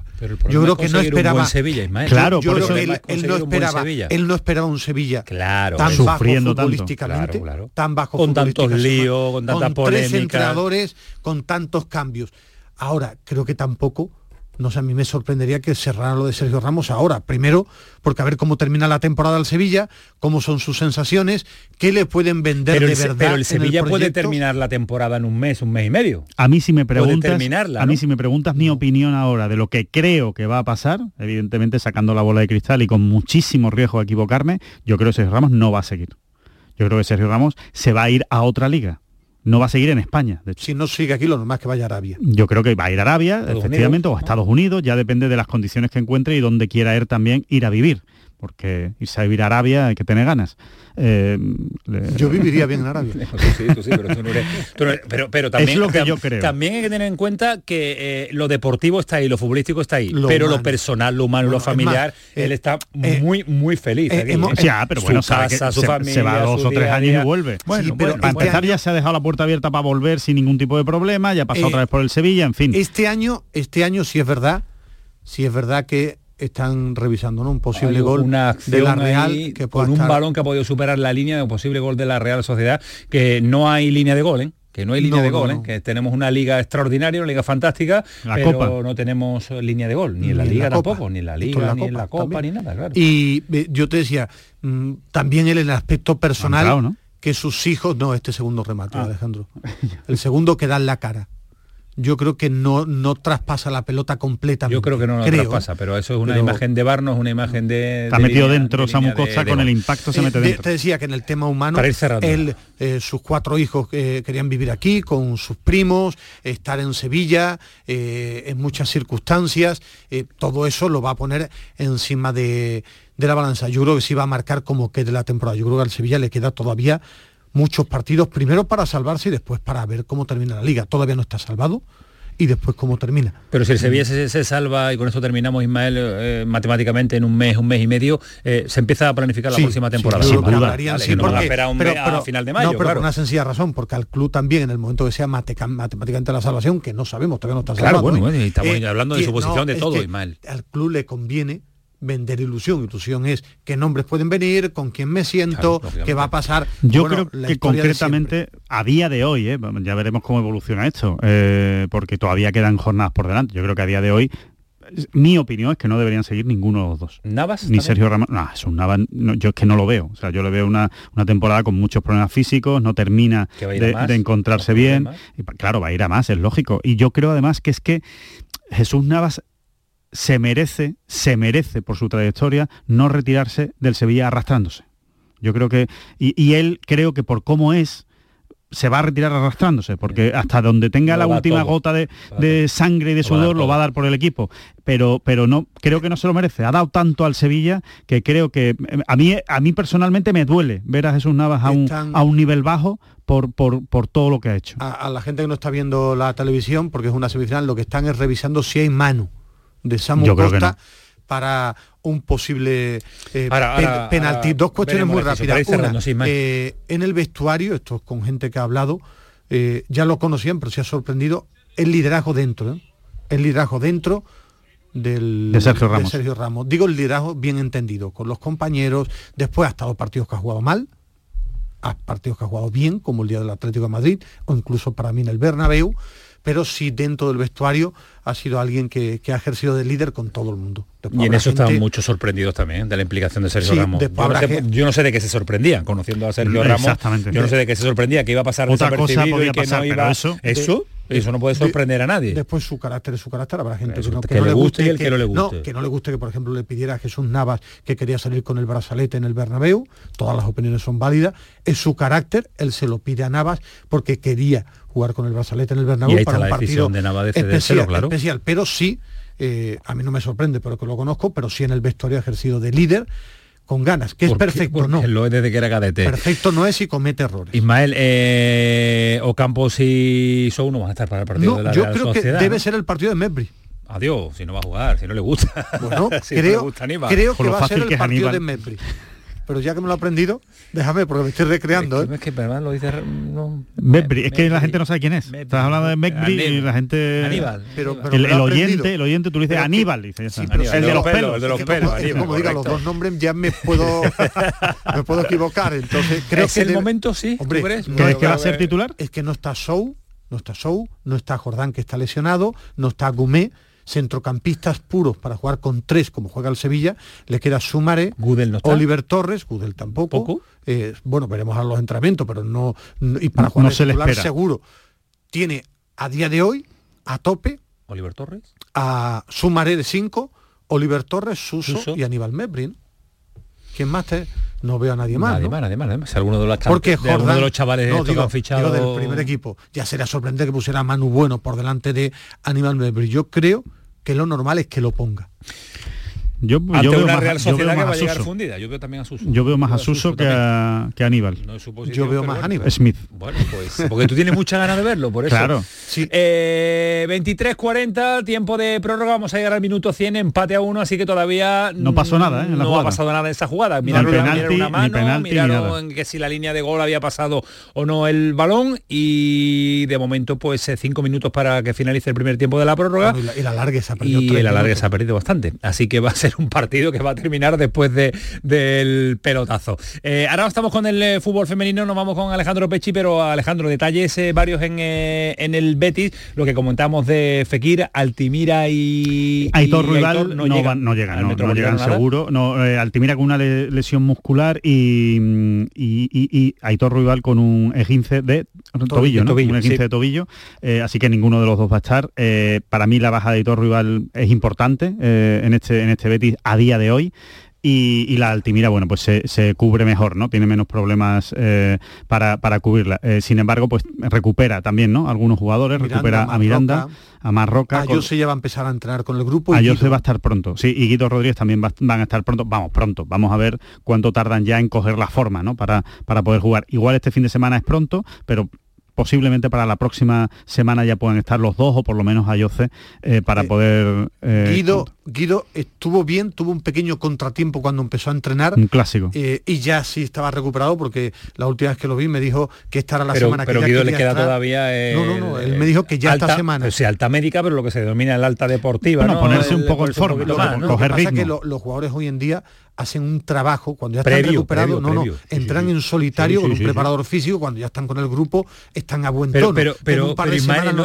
yo creo que no esperaba Sevilla, Claro, por eso él, no esperaba, él no esperaba un Sevilla claro, tan bajo futbolísticamente, tan bajo con tantos líos, con tantas con tres entrenadores, con tantos cambios. Ahora, creo que tampoco no sé, a mí me sorprendería que cerrara lo de Sergio Ramos ahora. Primero, porque a ver cómo termina la temporada al Sevilla, cómo son sus sensaciones, qué le pueden vender de verdad. Pero el Sevilla puede terminar la temporada en un mes, un mes y medio. A mí si me preguntas, a mí si me preguntas mi opinión ahora de lo que creo que va a pasar, evidentemente sacando la bola de cristal y con muchísimo riesgo de equivocarme, yo creo que Sergio Ramos no va a seguir. Yo creo que Sergio Ramos se va a ir a otra liga no va a seguir en España. De Si no sigue aquí, lo normal es que vaya a Arabia. Yo creo que va a ir a Arabia, efectivamente, o a Estados Unidos, ya depende de las condiciones que encuentre y donde quiera ir también ir a vivir porque irse a vivir a Arabia hay que tener ganas. Eh, yo viviría bien en Arabia. pero, también, es lo que yo creo. También hay que tener en cuenta que eh, lo deportivo está ahí, lo futbolístico está ahí, pero lo personal, lo humano, lo familiar, él eh, está muy, muy feliz. ya, pero bueno, su casa, su familia, se va dos o tres años y vuelve. Bueno, pero para empezar ya se ha dejado la puerta abierta para volver sin ningún tipo de problema, ya ha pasado otra vez por el Sevilla, en fin. Este año, este año sí es verdad, sí es verdad que están revisando ¿no? un posible gol una de la Real que con un balón que ha podido superar la línea de un posible gol de la Real Sociedad que no hay línea de gol ¿eh? que no hay línea de gol, ¿eh? que tenemos una liga extraordinaria, una liga fantástica, pero no tenemos línea de gol, ni en la liga tampoco, ni en la liga, ni en la Copa, ni nada, claro. Y eh, yo te decía, mm, también en el aspecto personal, que sus hijos, no, este segundo remate, ah. Alejandro, el segundo que da en la cara yo creo que no, no traspasa la pelota completamente. Yo creo que no lo traspasa, pero eso es una imagen de Barnos, una imagen de... Está metido dentro Samu Costa con el impacto se mete dentro. Te decía que en el tema humano, él, eh, sus cuatro hijos eh, querían vivir aquí con sus primos, estar en Sevilla, eh, en muchas circunstancias, todo eso lo va a poner encima de, de la balanza. Yo creo que sí va a marcar como que de la temporada. Yo creo que al Sevilla le queda todavía muchos partidos, primero para salvarse y después para ver cómo termina la liga. Todavía no está salvado y después cómo termina. Pero si el Sevilla se, salva, y con esto terminamos, Ismael, eh, matemáticamente en un mes, un mes y medio, eh, se empieza a planificar la próxima temporada. Sí, a un pero, final de mayo. No, pero por una sencilla razón, porque al club también, en el momento que sea matemáticamente la salvación, que no sabemos, todavía no está salvado. Claro, bueno, estamos eh, hablando de su posición de todo, Ismael. Al club le conviene vender ilusión. Ilusión es qué nombres pueden venir, con quién me siento, qué va a pasar. Yo creo que concretamente a día de hoy, ¿eh? ya veremos cómo evoluciona esto, eh, porque todavía quedan jornadas por delante. Yo creo que a día de hoy mi opinión es que no deberían seguir ninguno de los dos. ¿Navas? Ni Sergio Ramos. No, es un Navas, yo es que no lo veo. O sea, yo le veo una, temporada con muchos problemas físicos, no termina de, encontrarse bien. Y, claro, va a ir a más, es lógico. Y yo creo además que es que Jesús Navas se merece, se merece por su trayectoria no retirarse del Sevilla arrastrándose. Yo creo que, y él creo que por cómo es, se va a retirar arrastrándose, porque hasta donde tenga la última gota de, sangre y de sudor lo va a dar por el equipo. Pero, pero no, creo que no se lo merece. Ha dado tanto al Sevilla que creo que a mí, a mí personalmente me duele ver a Jesús Navas a un, a un nivel bajo por, por, por, todo lo que ha hecho. A, la gente que no está viendo la televisión, porque es una semifinal, lo que están es revisando si hay mano de Samu Costa para un posible eh, penalti. Dos cuestiones muy rápidas. Eh, en el vestuario, esto es con gente que ha hablado, eh, ya lo conocían, pero se ha sorprendido el liderazgo dentro. El liderazgo dentro del, de Sergio, Ramos. Sergio Ramos. Digo el liderazgo bien entendido, con los compañeros, después ha estado partidos que ha jugado mal, a partidos que ha jugado bien, como el día del Atlético de Madrid, o incluso para mí en el Bernabéu, pero sí dentro del vestuario ha sido alguien que, ha ejercido de líder con todo el mundo. y en eso estaban muchos sorprendidos también, de la implicación de Sergio Ramos. Yo no, sé, de qué se sorprendían, conociendo a Sergio Ramos. Yo no sé de qué se sorprendía, que iba a pasar Otra cosa podía que pasar, no iba... eso... ¿Eso? Eso no puede sorprender a nadie. Después su carácter es su carácter, habrá gente que, no, que, le guste y el que, no le guste. que no le guste que, por ejemplo, le pidiera a Jesús Navas que quería salir con el brazalete en el Bernabéu. Todas las opiniones son válidas. Es su carácter, él se lo pide a Navas porque quería jugar con el brazalete en el Bernabéu para un partido de Navas de especial, claro. especial. Pero sí, eh, a mí no me sorprende, pero que lo conozco, pero sí en el vestuario ha ejercido de líder con ganas, que es perfecto, no. Lo es desde que era cadete. Perfecto no es y comete errores. Ismael, eh, Ocampos y Sou no van a estar para el partido de la Yo creo que debe ser el partido de Membri. Adiós, si no va a jugar, si no le gusta. Bueno, creo, creo que va a ser el partido de Membri pero ya que me lo he aprendido, déjame, porque me estoy recreando. Es que, ¿eh? lo dice... es que la gente no sabe quién es. Estás hablando de Medbri y la gente... Aníbal. Pero, el, oyente, el oyente, tú le dices Aníbal, dice el, de los pelos, el de los pelos. como diga los dos nombres ya me puedo me puedo equivocar. Entonces creo ¿Es que el momento sí. Hombre, ¿crees que va a ser titular? Es que no está Show, no está Show, no está Jordán que está lesionado, no está Gumé centrocampistas puros para jugar con tres, como juega el Sevilla, le queda Sumare, Oliver Torres, Gudel tampoco. Eh, bueno, veremos a los entrenamientos, pero no, y para jugar se le espera. seguro. Tiene a día de hoy a tope Oliver Torres, a Sumare de 5, Oliver Torres, Suso, y Aníbal Mebrin. ¿Quién más te? No veo a nadie más. Nadie más, nadie más. Si alguno de los, Porque de los chavales no, digo, han fichado... del primer equipo. Ya sería sorprendente que pusiera a Manu Bueno por delante de Aníbal Mebrin. Yo creo que lo normal es que lo ponga. Yo, Ante veo una más, Real Sociedad que va a llegar fundida. Yo veo también a Suso. Yo veo más a Suso que a, que Aníbal. yo veo más a Aníbal. Smith. Bueno, pues porque tú tienes mucha ganas de verlo, por eso. Claro. Sí. Eh, 23-40, tiempo de prórroga, vamos a llegar al minuto 100, empate a uno, así que todavía no pasó nada, ¿eh? no ha pasado nada en esa jugada. Miraron, ni penalti, una mano, penalti, miraron que si la línea de gol había pasado o no el balón y de momento pues eh, cinco minutos para que finalice el primer tiempo de la prórroga. y, la, alargue se ha perdido. Y el alargue se ha perdido bastante. Así que va a ser un partido que va terminar después de, del pelotazo. Eh, ahora estamos con el eh, fútbol femenino, nos vamos con Alejandro Pechi, pero Alejandro, detalles eh, varios en, en, el Betis, lo que comentamos de Fekir, Altimira y... Aitor Rival no, llegan, no llegan, no, llegan seguro. No, Altimira con una lesión muscular y, y, Aitor Rival con un esguince de tobillo, ¿no? un esguince de tobillo, así que ninguno de los dos va a estar. para mí la baja de Aitor Rival es importante en, este, en este Betis a día de hoy y, la Altimira, bueno, pues se, cubre mejor, ¿no? Tiene menos problemas eh, para, cubrirla. Eh, sin embargo, pues recupera también, ¿no? Algunos jugadores, recupera a Miranda, a Marroca. A Jose ya va a empezar a entrenar con el grupo. A Jose va a estar pronto, sí, y Guido Rodríguez también van a estar pronto, vamos, pronto. Vamos a ver cuánto tardan ya en coger la forma, ¿no? Para, para poder jugar. Igual este fin de semana es pronto, pero posiblemente para la próxima semana ya puedan estar los dos o por lo menos a eh, para eh, poder... Eh, Guido, Guido estuvo bien, tuvo un pequeño contratiempo cuando empezó a entrenar. Un clásico. Eh, y ya sí estaba recuperado porque la última vez que lo vi me dijo que esta era la semana pero que Guido le queda todavía... no, no, no, él me dijo que ya esta semana... O sea, alta médica, pero lo que se denomina el alta deportiva, ¿no? ponerse un poco el forma, coger ritmo. que, que los jugadores hoy en día hacen un trabajo cuando ya están recuperados, no, no, entran en solitario con un preparador físico, cuando ya están con el grupo, están a buen tono. Pero, pero,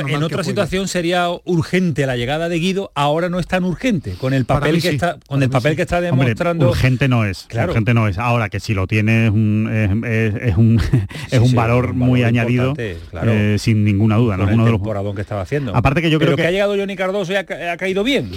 en, otra situación sería urgente la llegada de Guido, ahora no es tan urgente, con el papel que está, con el papel que está demostrando. urgente no es, claro. urgente no es. Ahora que si lo tiene es un, es, un, es un valor muy añadido, eh, sin ninguna duda. ¿no? Uno de los que estaba haciendo. Aparte que yo creo que, ha llegado Johnny Cardoso y ha, caído bien,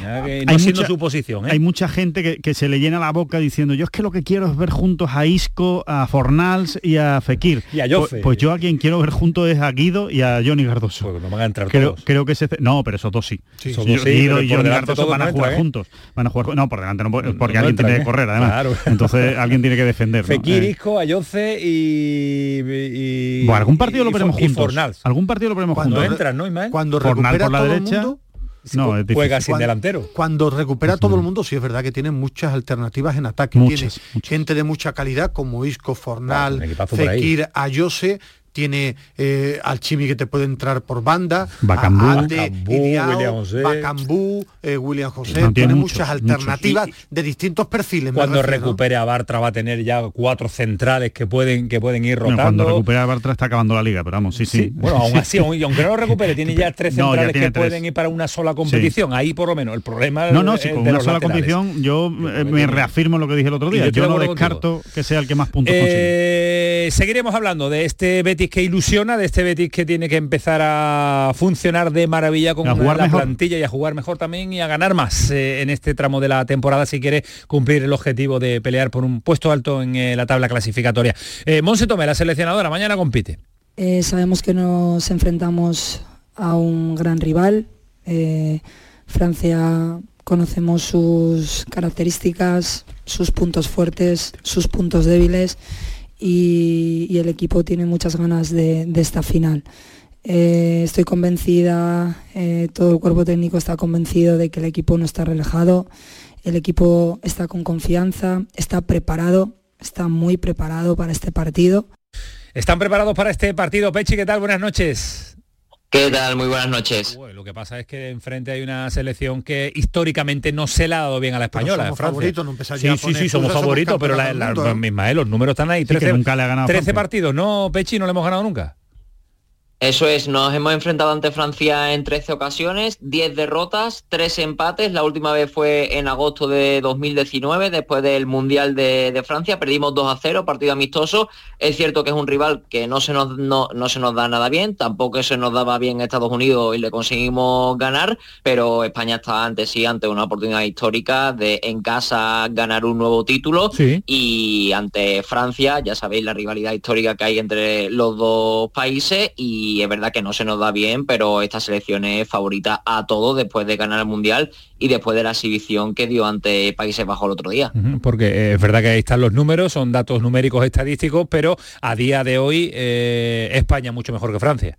no siendo su posición. ¿eh? Hay mucha gente que, que se le llena la boca diciendo yo es que lo que quiero es ver juntos a Isco, a Fornals y a Fekir. Y a Pues, pues, yo a quien quiero ver juntos es a Guido y a Johnny Gardoso. Pues no van a entrar creo, creo que ese no, pero esos dos sí. Guido y Johnny Gardoso van a jugar ¿eh? juntos. Van a jugar no por delante no porque alguien tiene que ¿eh? correr además. Entonces alguien tiene que defender. Fekir, eh. Isco, Ayoce y, bueno, algún partido lo veremos juntos. Algún partido lo veremos juntos. Cuando entran, ¿no? Cuando recupera por la derecha no, juega sin delantero. Cuando recupera todo el mundo, sí es verdad que tiene muchas alternativas en ataque. tiene gente de mucha calidad como Isco, Fornal, Fekir, Ayose, tiene eh, al Chimi que te puede entrar por banda, Bacambú, Bacambú, eh, William José, tiene, muchas alternativas de distintos perfiles. Cuando recupere a Bartra va a tener ya cuatro centrales que pueden que pueden ir rotando. cuando recupere a Bartra está acabando la liga, pero vamos, sí, sí. Bueno, aún así, aunque no lo recupere, tiene ya tres centrales que pueden ir para una sola competición. Ahí por lo menos el problema No, no, sí, con una sola competición yo eh, me reafirmo lo que dije el otro día. Yo, no descarto que sea el que más puntos consigue. Seguiremos hablando de este Betis que ilusiona, de este Betis que tiene que empezar a funcionar de maravilla con la plantilla y a jugar mejor también y a ganar más eh, en este tramo de la temporada si quiere cumplir el objetivo de pelear por un puesto alto en eh, la tabla clasificatoria. Eh, Monse Tomé, la seleccionadora, mañana compite. sabemos que nos enfrentamos a un gran rival. Francia conocemos sus características, sus puntos fuertes, sus puntos débiles y, el equipo tiene muchas ganas de, esta final. Eh, estoy convencida, eh, todo el cuerpo técnico está convencido de que el equipo no está relajado, el equipo está con confianza, está preparado, está muy preparado para este partido. ¿Están preparados para este partido? Pechi, ¿qué tal? Buenas noches. ¿Qué tal? Muy buenas noches. lo que pasa es que enfrente hay una selección que históricamente no se le ha dado bien a la española. somos favoritos, no sí, sí, sí, somos favoritos, pero la, misma, ¿eh? los números están ahí. 13, nunca le ha ganado 13 partidos, ¿no, Pechi? No le hemos ganado nunca. Eso es, nos hemos enfrentado ante Francia en 13 ocasiones, 10 derrotas, 3 empates. La última vez fue en agosto de 2019, después del Mundial de, Francia. Perdimos 2 a 0, partido amistoso. Es cierto que es un rival que no se, nos, no, se nos da nada bien, tampoco se nos daba bien Estados Unidos y le conseguimos ganar, pero España está ante sí ante una oportunidad histórica de en casa ganar un nuevo título y ante Francia, ya sabéis la rivalidad histórica que hay entre los dos países y es verdad que no se nos da bien, pero esta selección es favorita a todos después de ganar el Mundial y después de la exhibición que dio ante Países Bajos el otro día. Porque eh, es verdad que ahí están los números, son datos numéricos estadísticos, pero a día de hoy eh, España mucho mejor que Francia.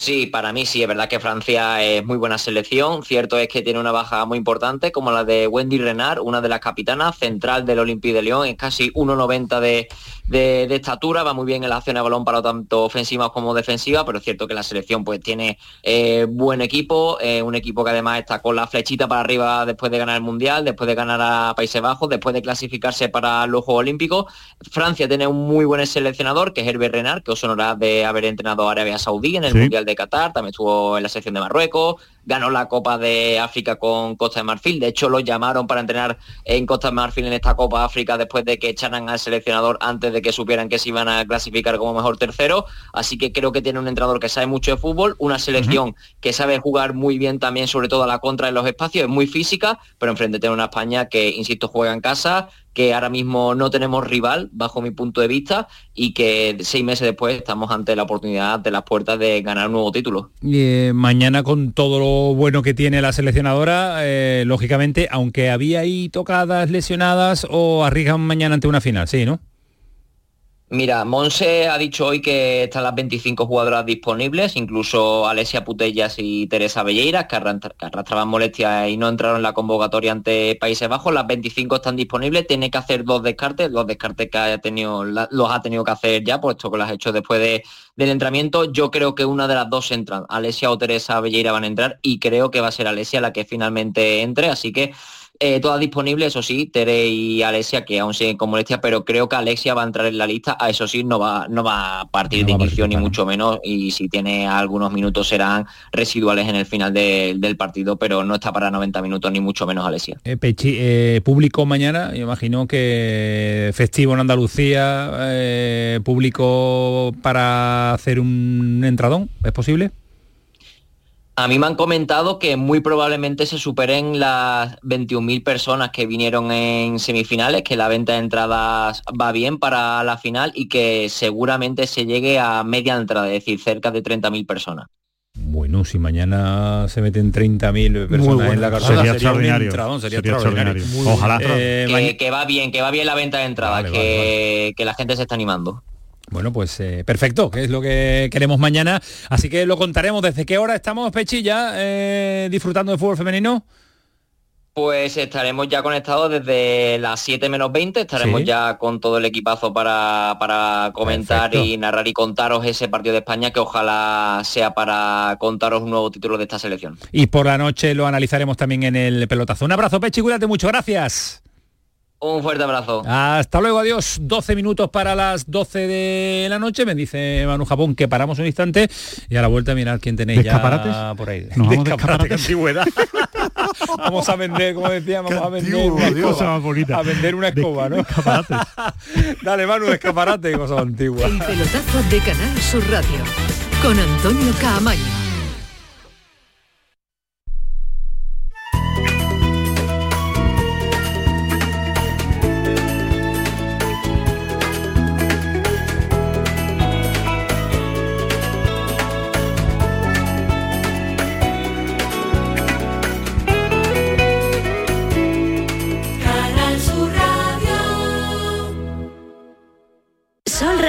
Sí, para mí sí, es verdad que Francia es muy buena selección. Cierto es que tiene una baja muy importante, como la de Wendy Renard, una de las capitanas, central del Olympique de Lyon, es casi 1,90 de, de, estatura, va muy bien en la acción de balón para tanto ofensiva como defensiva, pero es cierto que la selección pues tiene eh, buen equipo, eh, un equipo que además está con la flechita para arriba después de ganar el Mundial, después de ganar a Países Bajos, después de clasificarse para los Juegos Olímpicos. Francia tiene un muy buen seleccionador, que es Herbert Renard, que os sonará de haber entrenado a Arabia Saudí en el Mundial de Qatar, también estuvo en la sección de Marruecos, ganó la Copa de África con Costa de Marfil, de hecho lo llamaron para entrenar en Costa de Marfil en esta Copa África después de que echaran al seleccionador antes de que supieran que se iban a clasificar como mejor tercero, así que creo que tiene un entrenador que sabe mucho de fútbol, una selección que sabe jugar muy bien también, sobre todo a la contra en los espacios, es muy física, pero enfrente tiene una España que, insisto, juega en casa, que ahora mismo no tenemos rival, bajo mi punto de vista, y que seis meses después estamos ante la oportunidad de las puertas de ganar un nuevo título. Y, eh, mañana con todo lo bueno que tiene la seleccionadora, eh, lógicamente, aunque había ahí tocadas, lesionadas, o arriesgan mañana ante una final, sí, ¿no? Mira, Monse ha dicho hoy que están las 25 jugadoras disponibles, incluso Alesia Putellas y Teresa Belleira, que, arrastraban molestias y no entraron en la convocatoria ante Países Bajos. Las 25 están disponibles, tiene que hacer dos descartes, los descartes que tenido, los ha tenido que hacer ya, puesto que los ha hecho después del entrenamiento. Yo creo que una de las dos entran, Alesia o Teresa Belleira van a entrar y creo que va a ser Alesia la que finalmente entre, así que eh, todas disponibles, eso sí, Tere y Alexia, que aún siguen con molestia, pero creo que Alexia va a entrar en la lista, a eso sí, no va, no va a partir de inicio ni mucho menos, y si tiene algunos minutos serán residuales en el final del partido, pero no está para 90 minutos ni mucho menos Alexia. Eh, Pechi, eh, público mañana, yo imagino que festivo en Andalucía, eh, público para hacer un entradón, ¿es posible? A mí me han comentado que muy probablemente se superen las 21.000 personas que vinieron en semifinales, que la venta de entradas va bien para la final y que seguramente se llegue a media entrada, es decir, cerca de 30.000 personas. Bueno, si mañana se meten 30.000 personas en la carrera, sería, extraordinario. sería, extraordinario. Ojalá. Eh, que, va bien, que va bien la venta de entradas, que la gente se está animando. Bueno, pues eh, perfecto, que es lo que queremos mañana. Así que lo contaremos. ¿Desde qué hora estamos, Pechilla, eh, disfrutando de fútbol femenino? Pues estaremos ya conectados desde las 7 menos 20, estaremos ya con todo el equipazo para, comentar y narrar y contaros ese partido de España que ojalá sea para contaros un nuevo título de esta selección. Y por la noche lo analizaremos también en el pelotazo. Un abrazo, Pechi, cuídate mucho, gracias. Un fuerte abrazo. Hasta luego, adiós. 12 minutos para las 12 de la noche. Me dice Manu Japón que paramos un instante y a la vuelta mirar quién tenéis ya por ahí. ¿Nos vamos de antigüedad. vamos a vender, como decíamos, vamos a vender una escoba. A vender una escoba, ¿no? Dale, Manu, escaparate, cosa antigua. El pelotazo de Canal Sur Radio con Antonio Caamaño.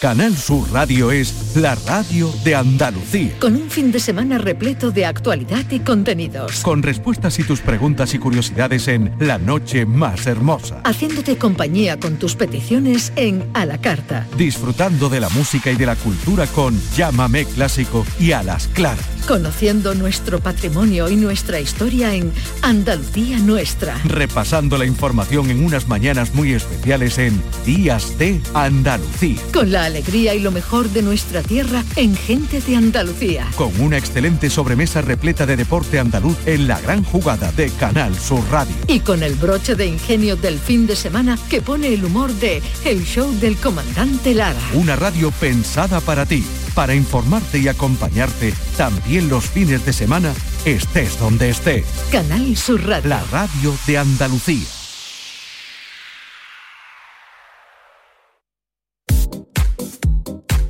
Canal Sur Radio es la radio de Andalucía. Con un fin de semana repleto de actualidad y contenidos. Con respuestas y tus preguntas y curiosidades en La Noche Más Hermosa. Haciéndote compañía con tus peticiones en A la Carta. Disfrutando de la música y de la cultura con Llámame Clásico y A las Claras. Conociendo nuestro patrimonio y nuestra historia en Andalucía Nuestra. Repasando la información en unas mañanas muy especiales en Días de Andalucía. Con la alegría y lo mejor de nuestra tierra en Gente de Andalucía. Con una excelente sobremesa repleta de deporte andaluz en la gran jugada de Canal Sur Radio. Y con el broche de ingenio del fin de semana que pone el humor de El Show del Comandante Lara. Una radio pensada para ti, para informarte y acompañarte también los fines de semana, estés donde estés. Canal Sur Radio. La radio de Andalucía.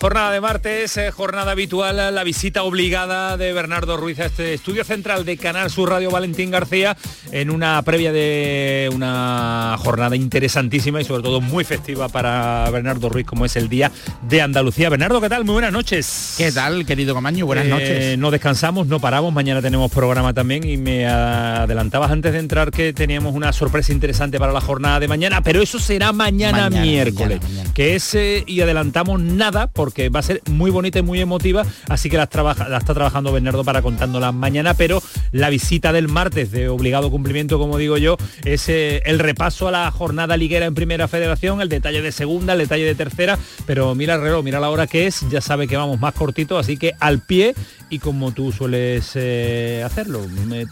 Jornada de martes, eh, jornada habitual, la visita obligada de Bernardo Ruiz a este estudio central de Canal Sur Radio Valentín García en una previa de una jornada interesantísima y sobre todo muy festiva para Bernardo Ruiz como es el Día de Andalucía. Bernardo, ¿qué tal? Muy buenas noches. ¿Qué tal, querido Camaño? Buenas eh, noches. No descansamos, no paramos, mañana tenemos programa también y me adelantabas antes de entrar que teníamos una sorpresa interesante para la jornada de mañana, pero eso será mañana, miércoles, que es, eh, y adelantamos nada porque que va a ser muy bonita y muy emotiva, así que la, está trabajando Bernardo para contándola mañana, pero la visita del martes de obligado cumplimiento, como digo yo, es eh, el repaso a la jornada liguera en Primera Federación, el detalle de segunda, el detalle de tercera, pero mira el reloj, mira la hora que es, ya sabe que vamos más cortito, así que al pie y como tú sueles eh, hacerlo,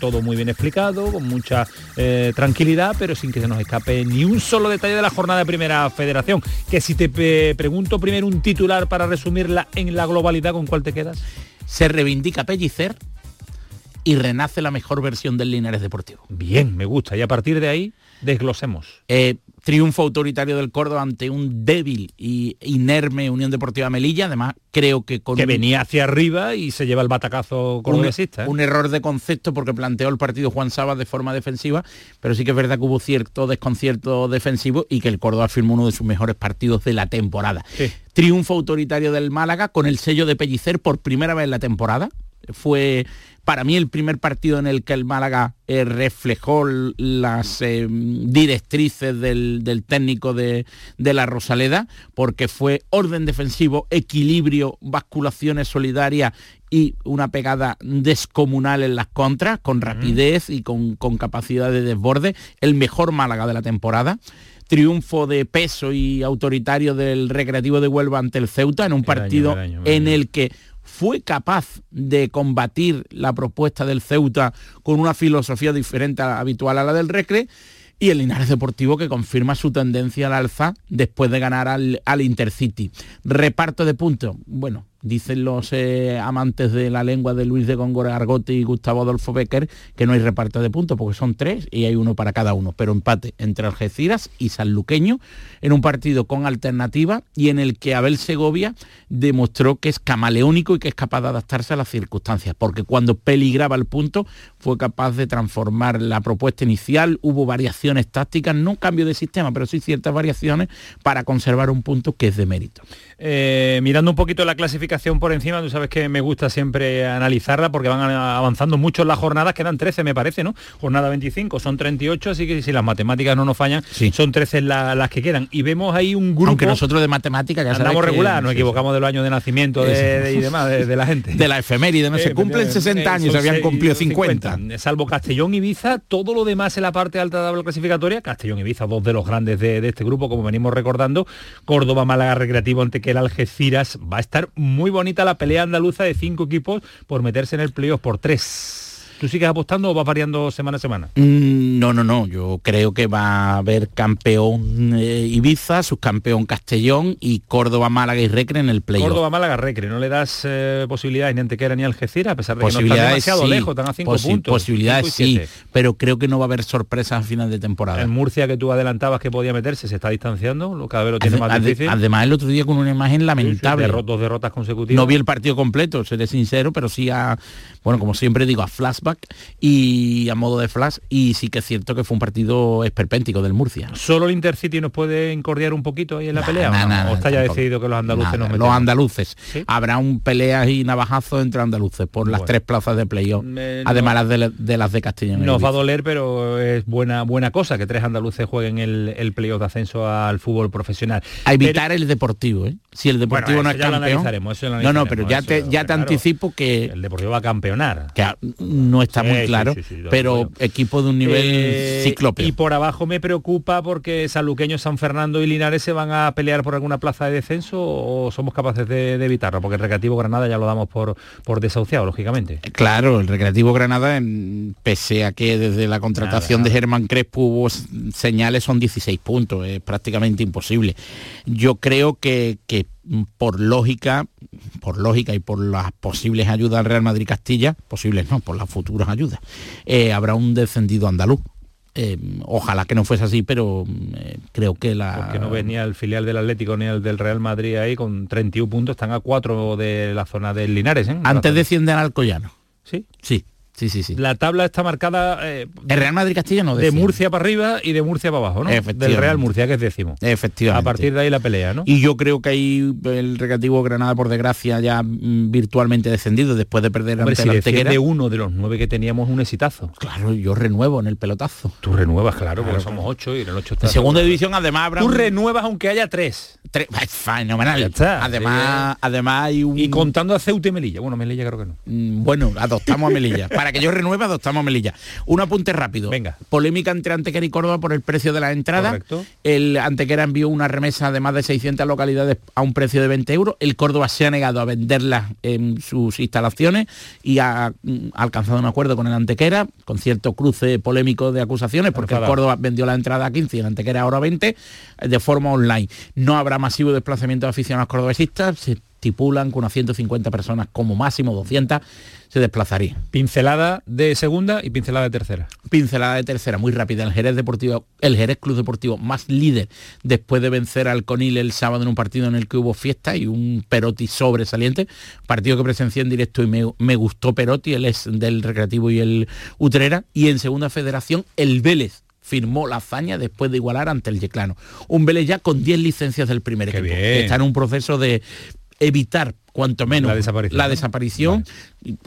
todo muy bien explicado, con mucha eh, tranquilidad, pero sin que se nos escape ni un solo detalle de la jornada de Primera Federación, que si te pregunto primero un titular para resumirla en la globalidad, ¿con cuál te quedas? Se reivindica Pellicer y renace la mejor versión del Linares Deportivo. Bien, me gusta. Y a partir de ahí, desglosemos. Eh, triunfo autoritario del Córdoba ante un débil y inerme Unión Deportiva Melilla, además creo que con... Que venía hacia arriba y se lleva el batacazo cordobesista. Un, ¿eh? un error de concepto porque planteó el partido Juan Sabas de forma defensiva, pero sí que es verdad que hubo cierto desconcierto defensivo y que el Córdoba firmó uno de sus mejores partidos de la temporada. Triunfo autoritario del Málaga con el sello de Pellicer por primera vez en la temporada. Fue para mí el primer partido en el que el Málaga eh, reflejó las eh, directrices del, técnico de, la Rosaleda, porque fue orden defensivo, equilibrio, basculaciones solidarias y una pegada descomunal en las contras, con rapidez y con, capacidad de desborde, el mejor Málaga de la temporada. Triunfo de peso y autoritario del Recreativo de Huelva ante el Ceuta en un partido en el que fue capaz de combatir la propuesta del Ceuta con una filosofía diferente a la habitual a la del Recre y el Linares Deportivo que confirma su tendencia al alza después de ganar al, al Intercity. Reparto de puntos, bueno, dicen los eh, amantes de la lengua de Luis de Góngora Argote y Gustavo Adolfo Becker que no hay reparto de puntos porque son tres y hay uno para cada uno, pero empate entre Algeciras y Sanluqueño en un partido con alternativa y en el que Abel Segovia demostró que es camaleónico y que es capaz de adaptarse a las circunstancias, porque cuando peligraba el punto fue capaz de transformar la propuesta inicial, hubo variaciones tácticas, no cambio de sistema, pero sí ciertas variaciones para conservar un punto que es de mérito. Eh, mirando un poquito la clasificación por encima, tú sabes que me gusta siempre analizarla porque van avanzando mucho las jornadas, quedan 13 me parece, ¿no? Jornada 25, son 38, así que si las matemáticas no nos fallan, son 13 las que quedan. Y vemos ahí un grupo... Aunque nosotros de matemáticas ya sabemos regular, nos equivocamos de los años de nacimiento de, y demás, de, la gente. De la efeméride, no se cumplen 60 años, se habían cumplido 50. Salvo Castellón y Ibiza, todo lo demás en la parte alta de la clasificatoria, Castellón y Ibiza, dos de los grandes de, de este grupo, como venimos recordando, Córdoba, Málaga, Recreativo, ante que el Algeciras. Va a estar muy bonita la pelea andaluza de cinco equipos por meterse en el playoff por tres. ¿Tú sigues apostando o vas variando semana a semana? Mm, no, no, no. Yo creo que va a haber campeón eh, Ibiza, subcampeón Castellón y Córdoba, Málaga y Recre en el playoff. Córdoba, Málaga, Recre. ¿No le das eh, posibilidades ni Antequera ni Algeciras, a pesar de que no están demasiado lejos, están a cinco puntos? Posibilidades sí, pero creo que no va a haber sorpresas a final de temporada. En Murcia, que tú adelantabas que podía meterse, se está distanciando, cada vez lo tiene más difícil. Además, el otro día con una imagen lamentable. dos derrotas consecutivas. No vi el partido completo, seré sincero, pero sí a, bueno, como siempre digo, a flashback y a modo de flash y sí que es cierto que fue un partido esperpéntico del Murcia. ¿Solo el Intercity nos puede encordiar un poquito ahí en la pelea? ¿O, está ya decidido que los andaluces nos Los andaluces. Habrá un pelea y navajazo entre andaluces por las tres plazas de playoff, además de, las de Castellón. Nos va a doler, pero es buena buena cosa que tres andaluces jueguen el, el playoff de ascenso al fútbol profesional. A evitar el deportivo, ¿eh? Si el deportivo no es campeón. no, no, pero ya te, ya te anticipo que... El deportivo va a campeonar. Que no está muy claro, pero equipo de un nivel eh, Y por abajo me preocupa porque Sanluqueño, San Fernando y Linares se van a pelear por alguna plaza de descenso o somos capaces de, evitarlo, porque el Recreativo Granada ya lo damos por, por desahuciado, lógicamente. Claro, el Recreativo Granada, pese a que desde la contratación de Germán Crespo hubo señales, son 16 puntos, es prácticamente imposible. Yo creo que, que por lógica, por lógica y por las posibles ayudas al Real Madrid Castilla, posibles no, por las futuras ayudas, eh, habrá un descendido andaluz. Eh, ojalá que no fuese así, pero eh, creo que la... Porque no venía el filial del Atlético ni el del Real Madrid ahí con 31 puntos, están a 4 de la zona del Linares. Antes descienden al Collano. ¿Sí? Sí. Sí, sí, sí. La tabla está marcada eh, el Real Madrid Castilla no de Murcia para arriba y de Murcia para abajo, ¿no? Del Real Murcia, que es décimo. Efectivamente. A partir de ahí la pelea, ¿no? Y yo creo que ahí el Recreativo Granada, por desgracia, ya mm, virtualmente descendido después de perder Hombre, ante si de uno de los nueve que teníamos un exitazo. Claro, yo renuevo en el pelotazo. Tú renuevas, claro, porque somos ocho y en el ocho está. En segunda división además habrá. Tú renuevas aunque haya tres. Tres, fenomenal. Además, además hay un. Y contando a Ceuta y Melilla. Bueno, Melilla creo que no. Mm, bueno, adoptamos a Melilla. Para que yo renueve, estamos Melilla. Un apunte rápido. Venga. Polémica entre Antequera y Córdoba por el precio de la entrada. Correcto. El Antequera envió una remesa de más de 600 localidades a un precio de 20 euros. El Córdoba se ha negado a venderlas en sus instalaciones y ha, mm, alcanzado un acuerdo con el Antequera, con cierto cruce polémico de acusaciones, porque el Córdoba vendió la entrada a 15 y el Antequera ahora 20, de forma online. No habrá masivo desplazamiento de aficionados cordobesistas estipulan que unas 150 personas como máximo 200 se desplazaría. Pincelada de segunda y pincelada de tercera. Pincelada de tercera, muy rápida. El Jerez Deportivo, el Jerez Club Deportivo más líder después de vencer al Conil el sábado en un partido en el que hubo fiesta y un Perotti sobresaliente. Partido que presencié en directo y me, gustó Perotti, él es del Recreativo y el Utrera. Y en segunda federación, el Vélez firmó la hazaña después de igualar ante el Yeclano. Un Vélez ya con 10 licencias del primer equipo. Está en un proceso de evitar cuanto menos la desaparición,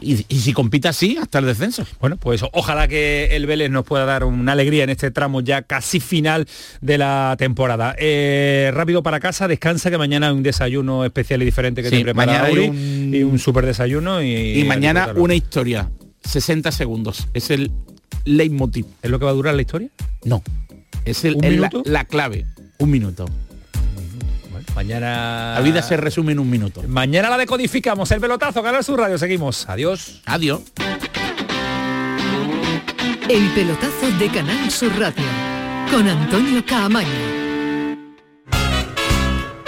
y, si compite así hasta el descenso. Bueno, pues ojalá que el Vélez nos pueda dar una alegría en este tramo ya casi final de la temporada. Eh, rápido para casa, descansa que mañana hay un desayuno especial y diferente que te prepara mañana un... y un super desayuno y, mañana una historia, 60 segundos, es el leitmotiv. ¿Es lo que va a durar la historia? No, es, el, la clave, un minuto. Mañana... La vida se resume en un minuto. Mañana la decodificamos. El pelotazo, Canal su Radio. Seguimos. Adiós. Adiós. El pelotazo de Canal Sur Radio. Con Antonio Caamaño.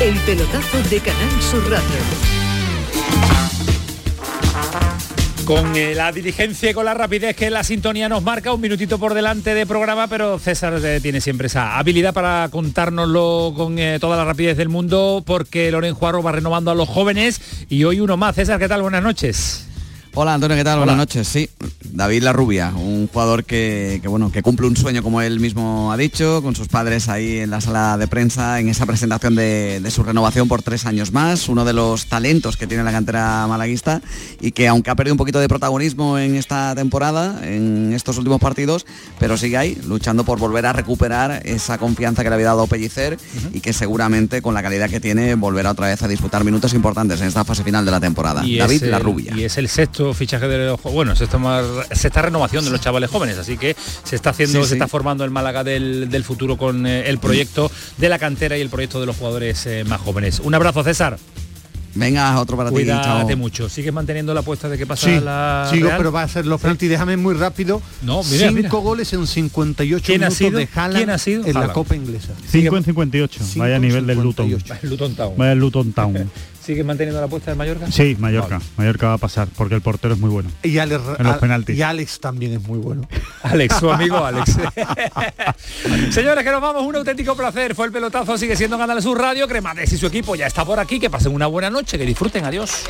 El pelotazo de Canal Sur Radio. Con eh, la diligencia y con la rapidez que la sintonía nos marca, un minutito por delante de programa, pero César eh, tiene siempre esa habilidad para contárnoslo con eh, toda la rapidez del mundo, porque Loren Juarro va renovando a los jóvenes y hoy uno más. César, ¿qué tal? Buenas noches. Hola Antonio, ¿qué tal? Buenas noches. Sí, David La Rubia, un jugador que, bueno, que cumple un sueño como él mismo ha dicho, con sus padres ahí en la sala de prensa, en esa presentación de, su renovación por tres años más, uno de los talentos que tiene la cantera malaguista y que aunque ha perdido un poquito de protagonismo en esta temporada, en estos últimos partidos, pero sigue ahí, luchando por volver a recuperar esa confianza que le había dado Pellicer y que seguramente con la calidad que tiene volverá otra vez a disputar minutos importantes en esta fase final de la temporada. David La Rubia. Y es el sexto fichaje de los bueno, se está renovación de los chavales jóvenes, así que se está haciendo, se está formando el Málaga del, futuro con eh, el proyecto de la cantera y el proyecto de los jugadores eh, más jóvenes. Un abrazo, César. Venga, otro para ti. Cuídate mucho. ¿Sigues manteniendo la apuesta de que pasa sí, la Sigo, pero va a ser los penaltis. Déjame muy rápido. No, mira, Cinco goles en 58 ¿Quién minutos ha sido? de ¿Quién ha sido? en la Copa Inglesa. 5 en 58. Vaya a nivel del Luton. Luton Town. Vaya el Luton Town. ¿Sigue manteniendo la apuesta de Mallorca? Sí, Mallorca. Mallorca va a pasar porque el portero es muy bueno. Y Alex, en los penaltis. Y Alex también es muy bueno. Alex, su amigo Alex. Señores, que nos vamos. Un auténtico placer. Fue el pelotazo. Sigue siendo Canal Sur Radio. Cremades y su equipo ya está por aquí. Que pasen una buena noche. Que disfruten. Adiós.